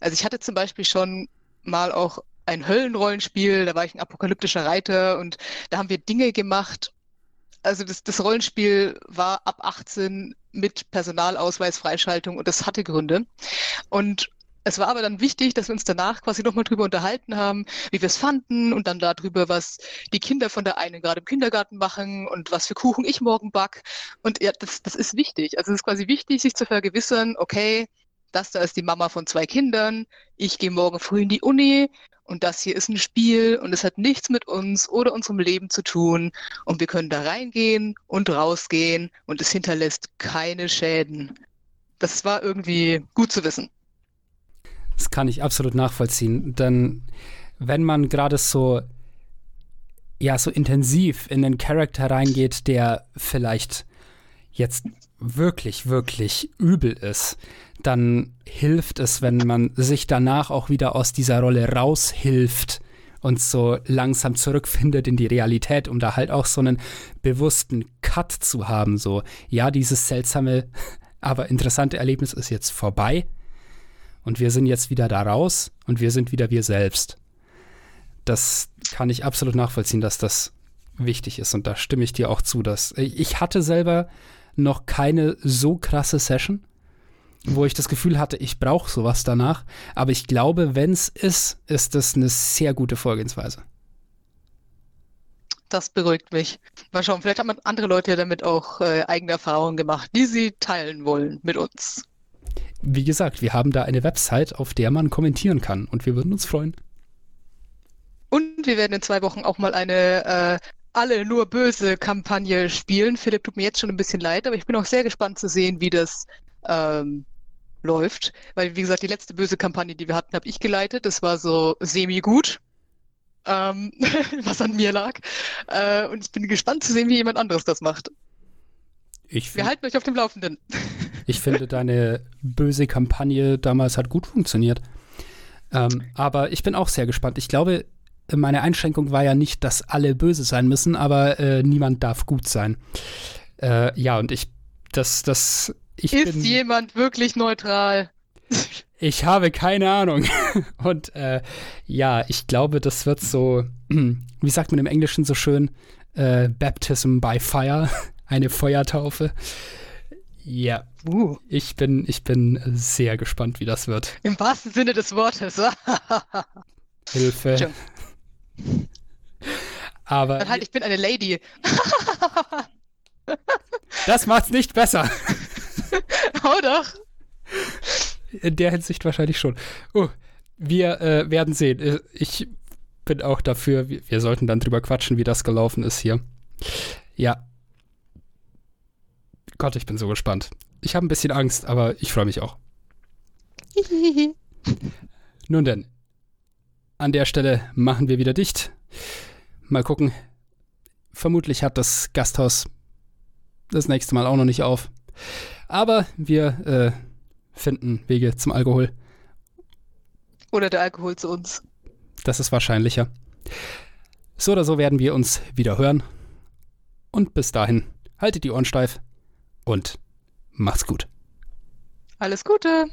Also ich hatte zum Beispiel schon mal auch ein Höllenrollenspiel, da war ich ein apokalyptischer Reiter und da haben wir Dinge gemacht. Also das, das Rollenspiel war ab 18 mit Personalausweis, Freischaltung und das hatte Gründe. Und es war aber dann wichtig, dass wir uns danach quasi nochmal drüber unterhalten haben, wie wir es fanden und dann darüber, was die Kinder von der einen gerade im Kindergarten machen und was für Kuchen ich morgen back. Und ja, das, das ist wichtig. Also es ist quasi wichtig, sich zu vergewissern, okay, das da ist die Mama von zwei Kindern, ich gehe morgen früh in die Uni. Und das hier ist ein Spiel. Und es hat nichts mit uns oder unserem Leben zu tun. Und wir können da reingehen und rausgehen. Und es hinterlässt keine Schäden. Das war irgendwie gut zu wissen. Das kann ich absolut nachvollziehen, denn wenn man gerade so ja so intensiv in einen Charakter reingeht, der vielleicht jetzt wirklich wirklich übel ist, dann hilft es, wenn man sich danach auch wieder aus dieser Rolle raushilft und so langsam zurückfindet in die Realität, um da halt auch so einen bewussten Cut zu haben, so ja, dieses seltsame, aber interessante Erlebnis ist jetzt vorbei und wir sind jetzt wieder da raus und wir sind wieder wir selbst. Das kann ich absolut nachvollziehen, dass das wichtig ist und da stimme ich dir auch zu, dass ich hatte selber noch keine so krasse Session, wo ich das Gefühl hatte, ich brauche sowas danach, aber ich glaube, wenn es ist, ist das eine sehr gute Vorgehensweise. Das beruhigt mich. Mal schauen, vielleicht haben andere Leute damit auch äh, eigene Erfahrungen gemacht, die sie teilen wollen mit uns. Wie gesagt, wir haben da eine Website, auf der man kommentieren kann und wir würden uns freuen. Und wir werden in zwei Wochen auch mal eine äh, alle nur böse Kampagne spielen. Philipp tut mir jetzt schon ein bisschen leid, aber ich bin auch sehr gespannt zu sehen, wie das ähm, läuft. Weil, wie gesagt, die letzte böse Kampagne, die wir hatten, habe ich geleitet. Das war so semi-gut, ähm, was an mir lag. Äh, und ich bin gespannt zu sehen, wie jemand anderes das macht. Ich Wir halten euch auf dem Laufenden. Ich finde, deine böse Kampagne damals hat gut funktioniert. Ähm, aber ich bin auch sehr gespannt. Ich glaube, meine Einschränkung war ja nicht, dass alle böse sein müssen, aber äh, niemand darf gut sein. Äh, ja, und ich, das, das, ich Ist bin, jemand wirklich neutral? ich habe keine Ahnung. Und äh, ja, ich glaube, das wird so, wie sagt man im Englischen so schön, äh, Baptism by Fire, eine Feuertaufe. Ja, Uh, ich bin, ich bin sehr gespannt, wie das wird. Im wahrsten Sinne des Wortes. Hilfe. Aber Dann halt, ich bin eine Lady. das macht's nicht besser. oh doch. In der Hinsicht wahrscheinlich schon. Oh, wir äh, werden sehen. Äh, Ich bin auch dafür, wir, wir sollten dann drüber quatschen, wie das gelaufen ist hier. Ja. Gott, ich bin so gespannt. Ich habe ein bisschen Angst, aber ich freue mich auch. Nun denn, an der Stelle machen wir wieder dicht. Mal gucken. Vermutlich hat das Gasthaus das nächste Mal auch noch nicht auf. Aber wir äh, finden Wege zum Alkohol. Oder der Alkohol zu uns. Das ist wahrscheinlicher. So oder so werden wir uns wieder hören. Und bis dahin, haltet die Ohren steif und macht's gut. Alles Gute!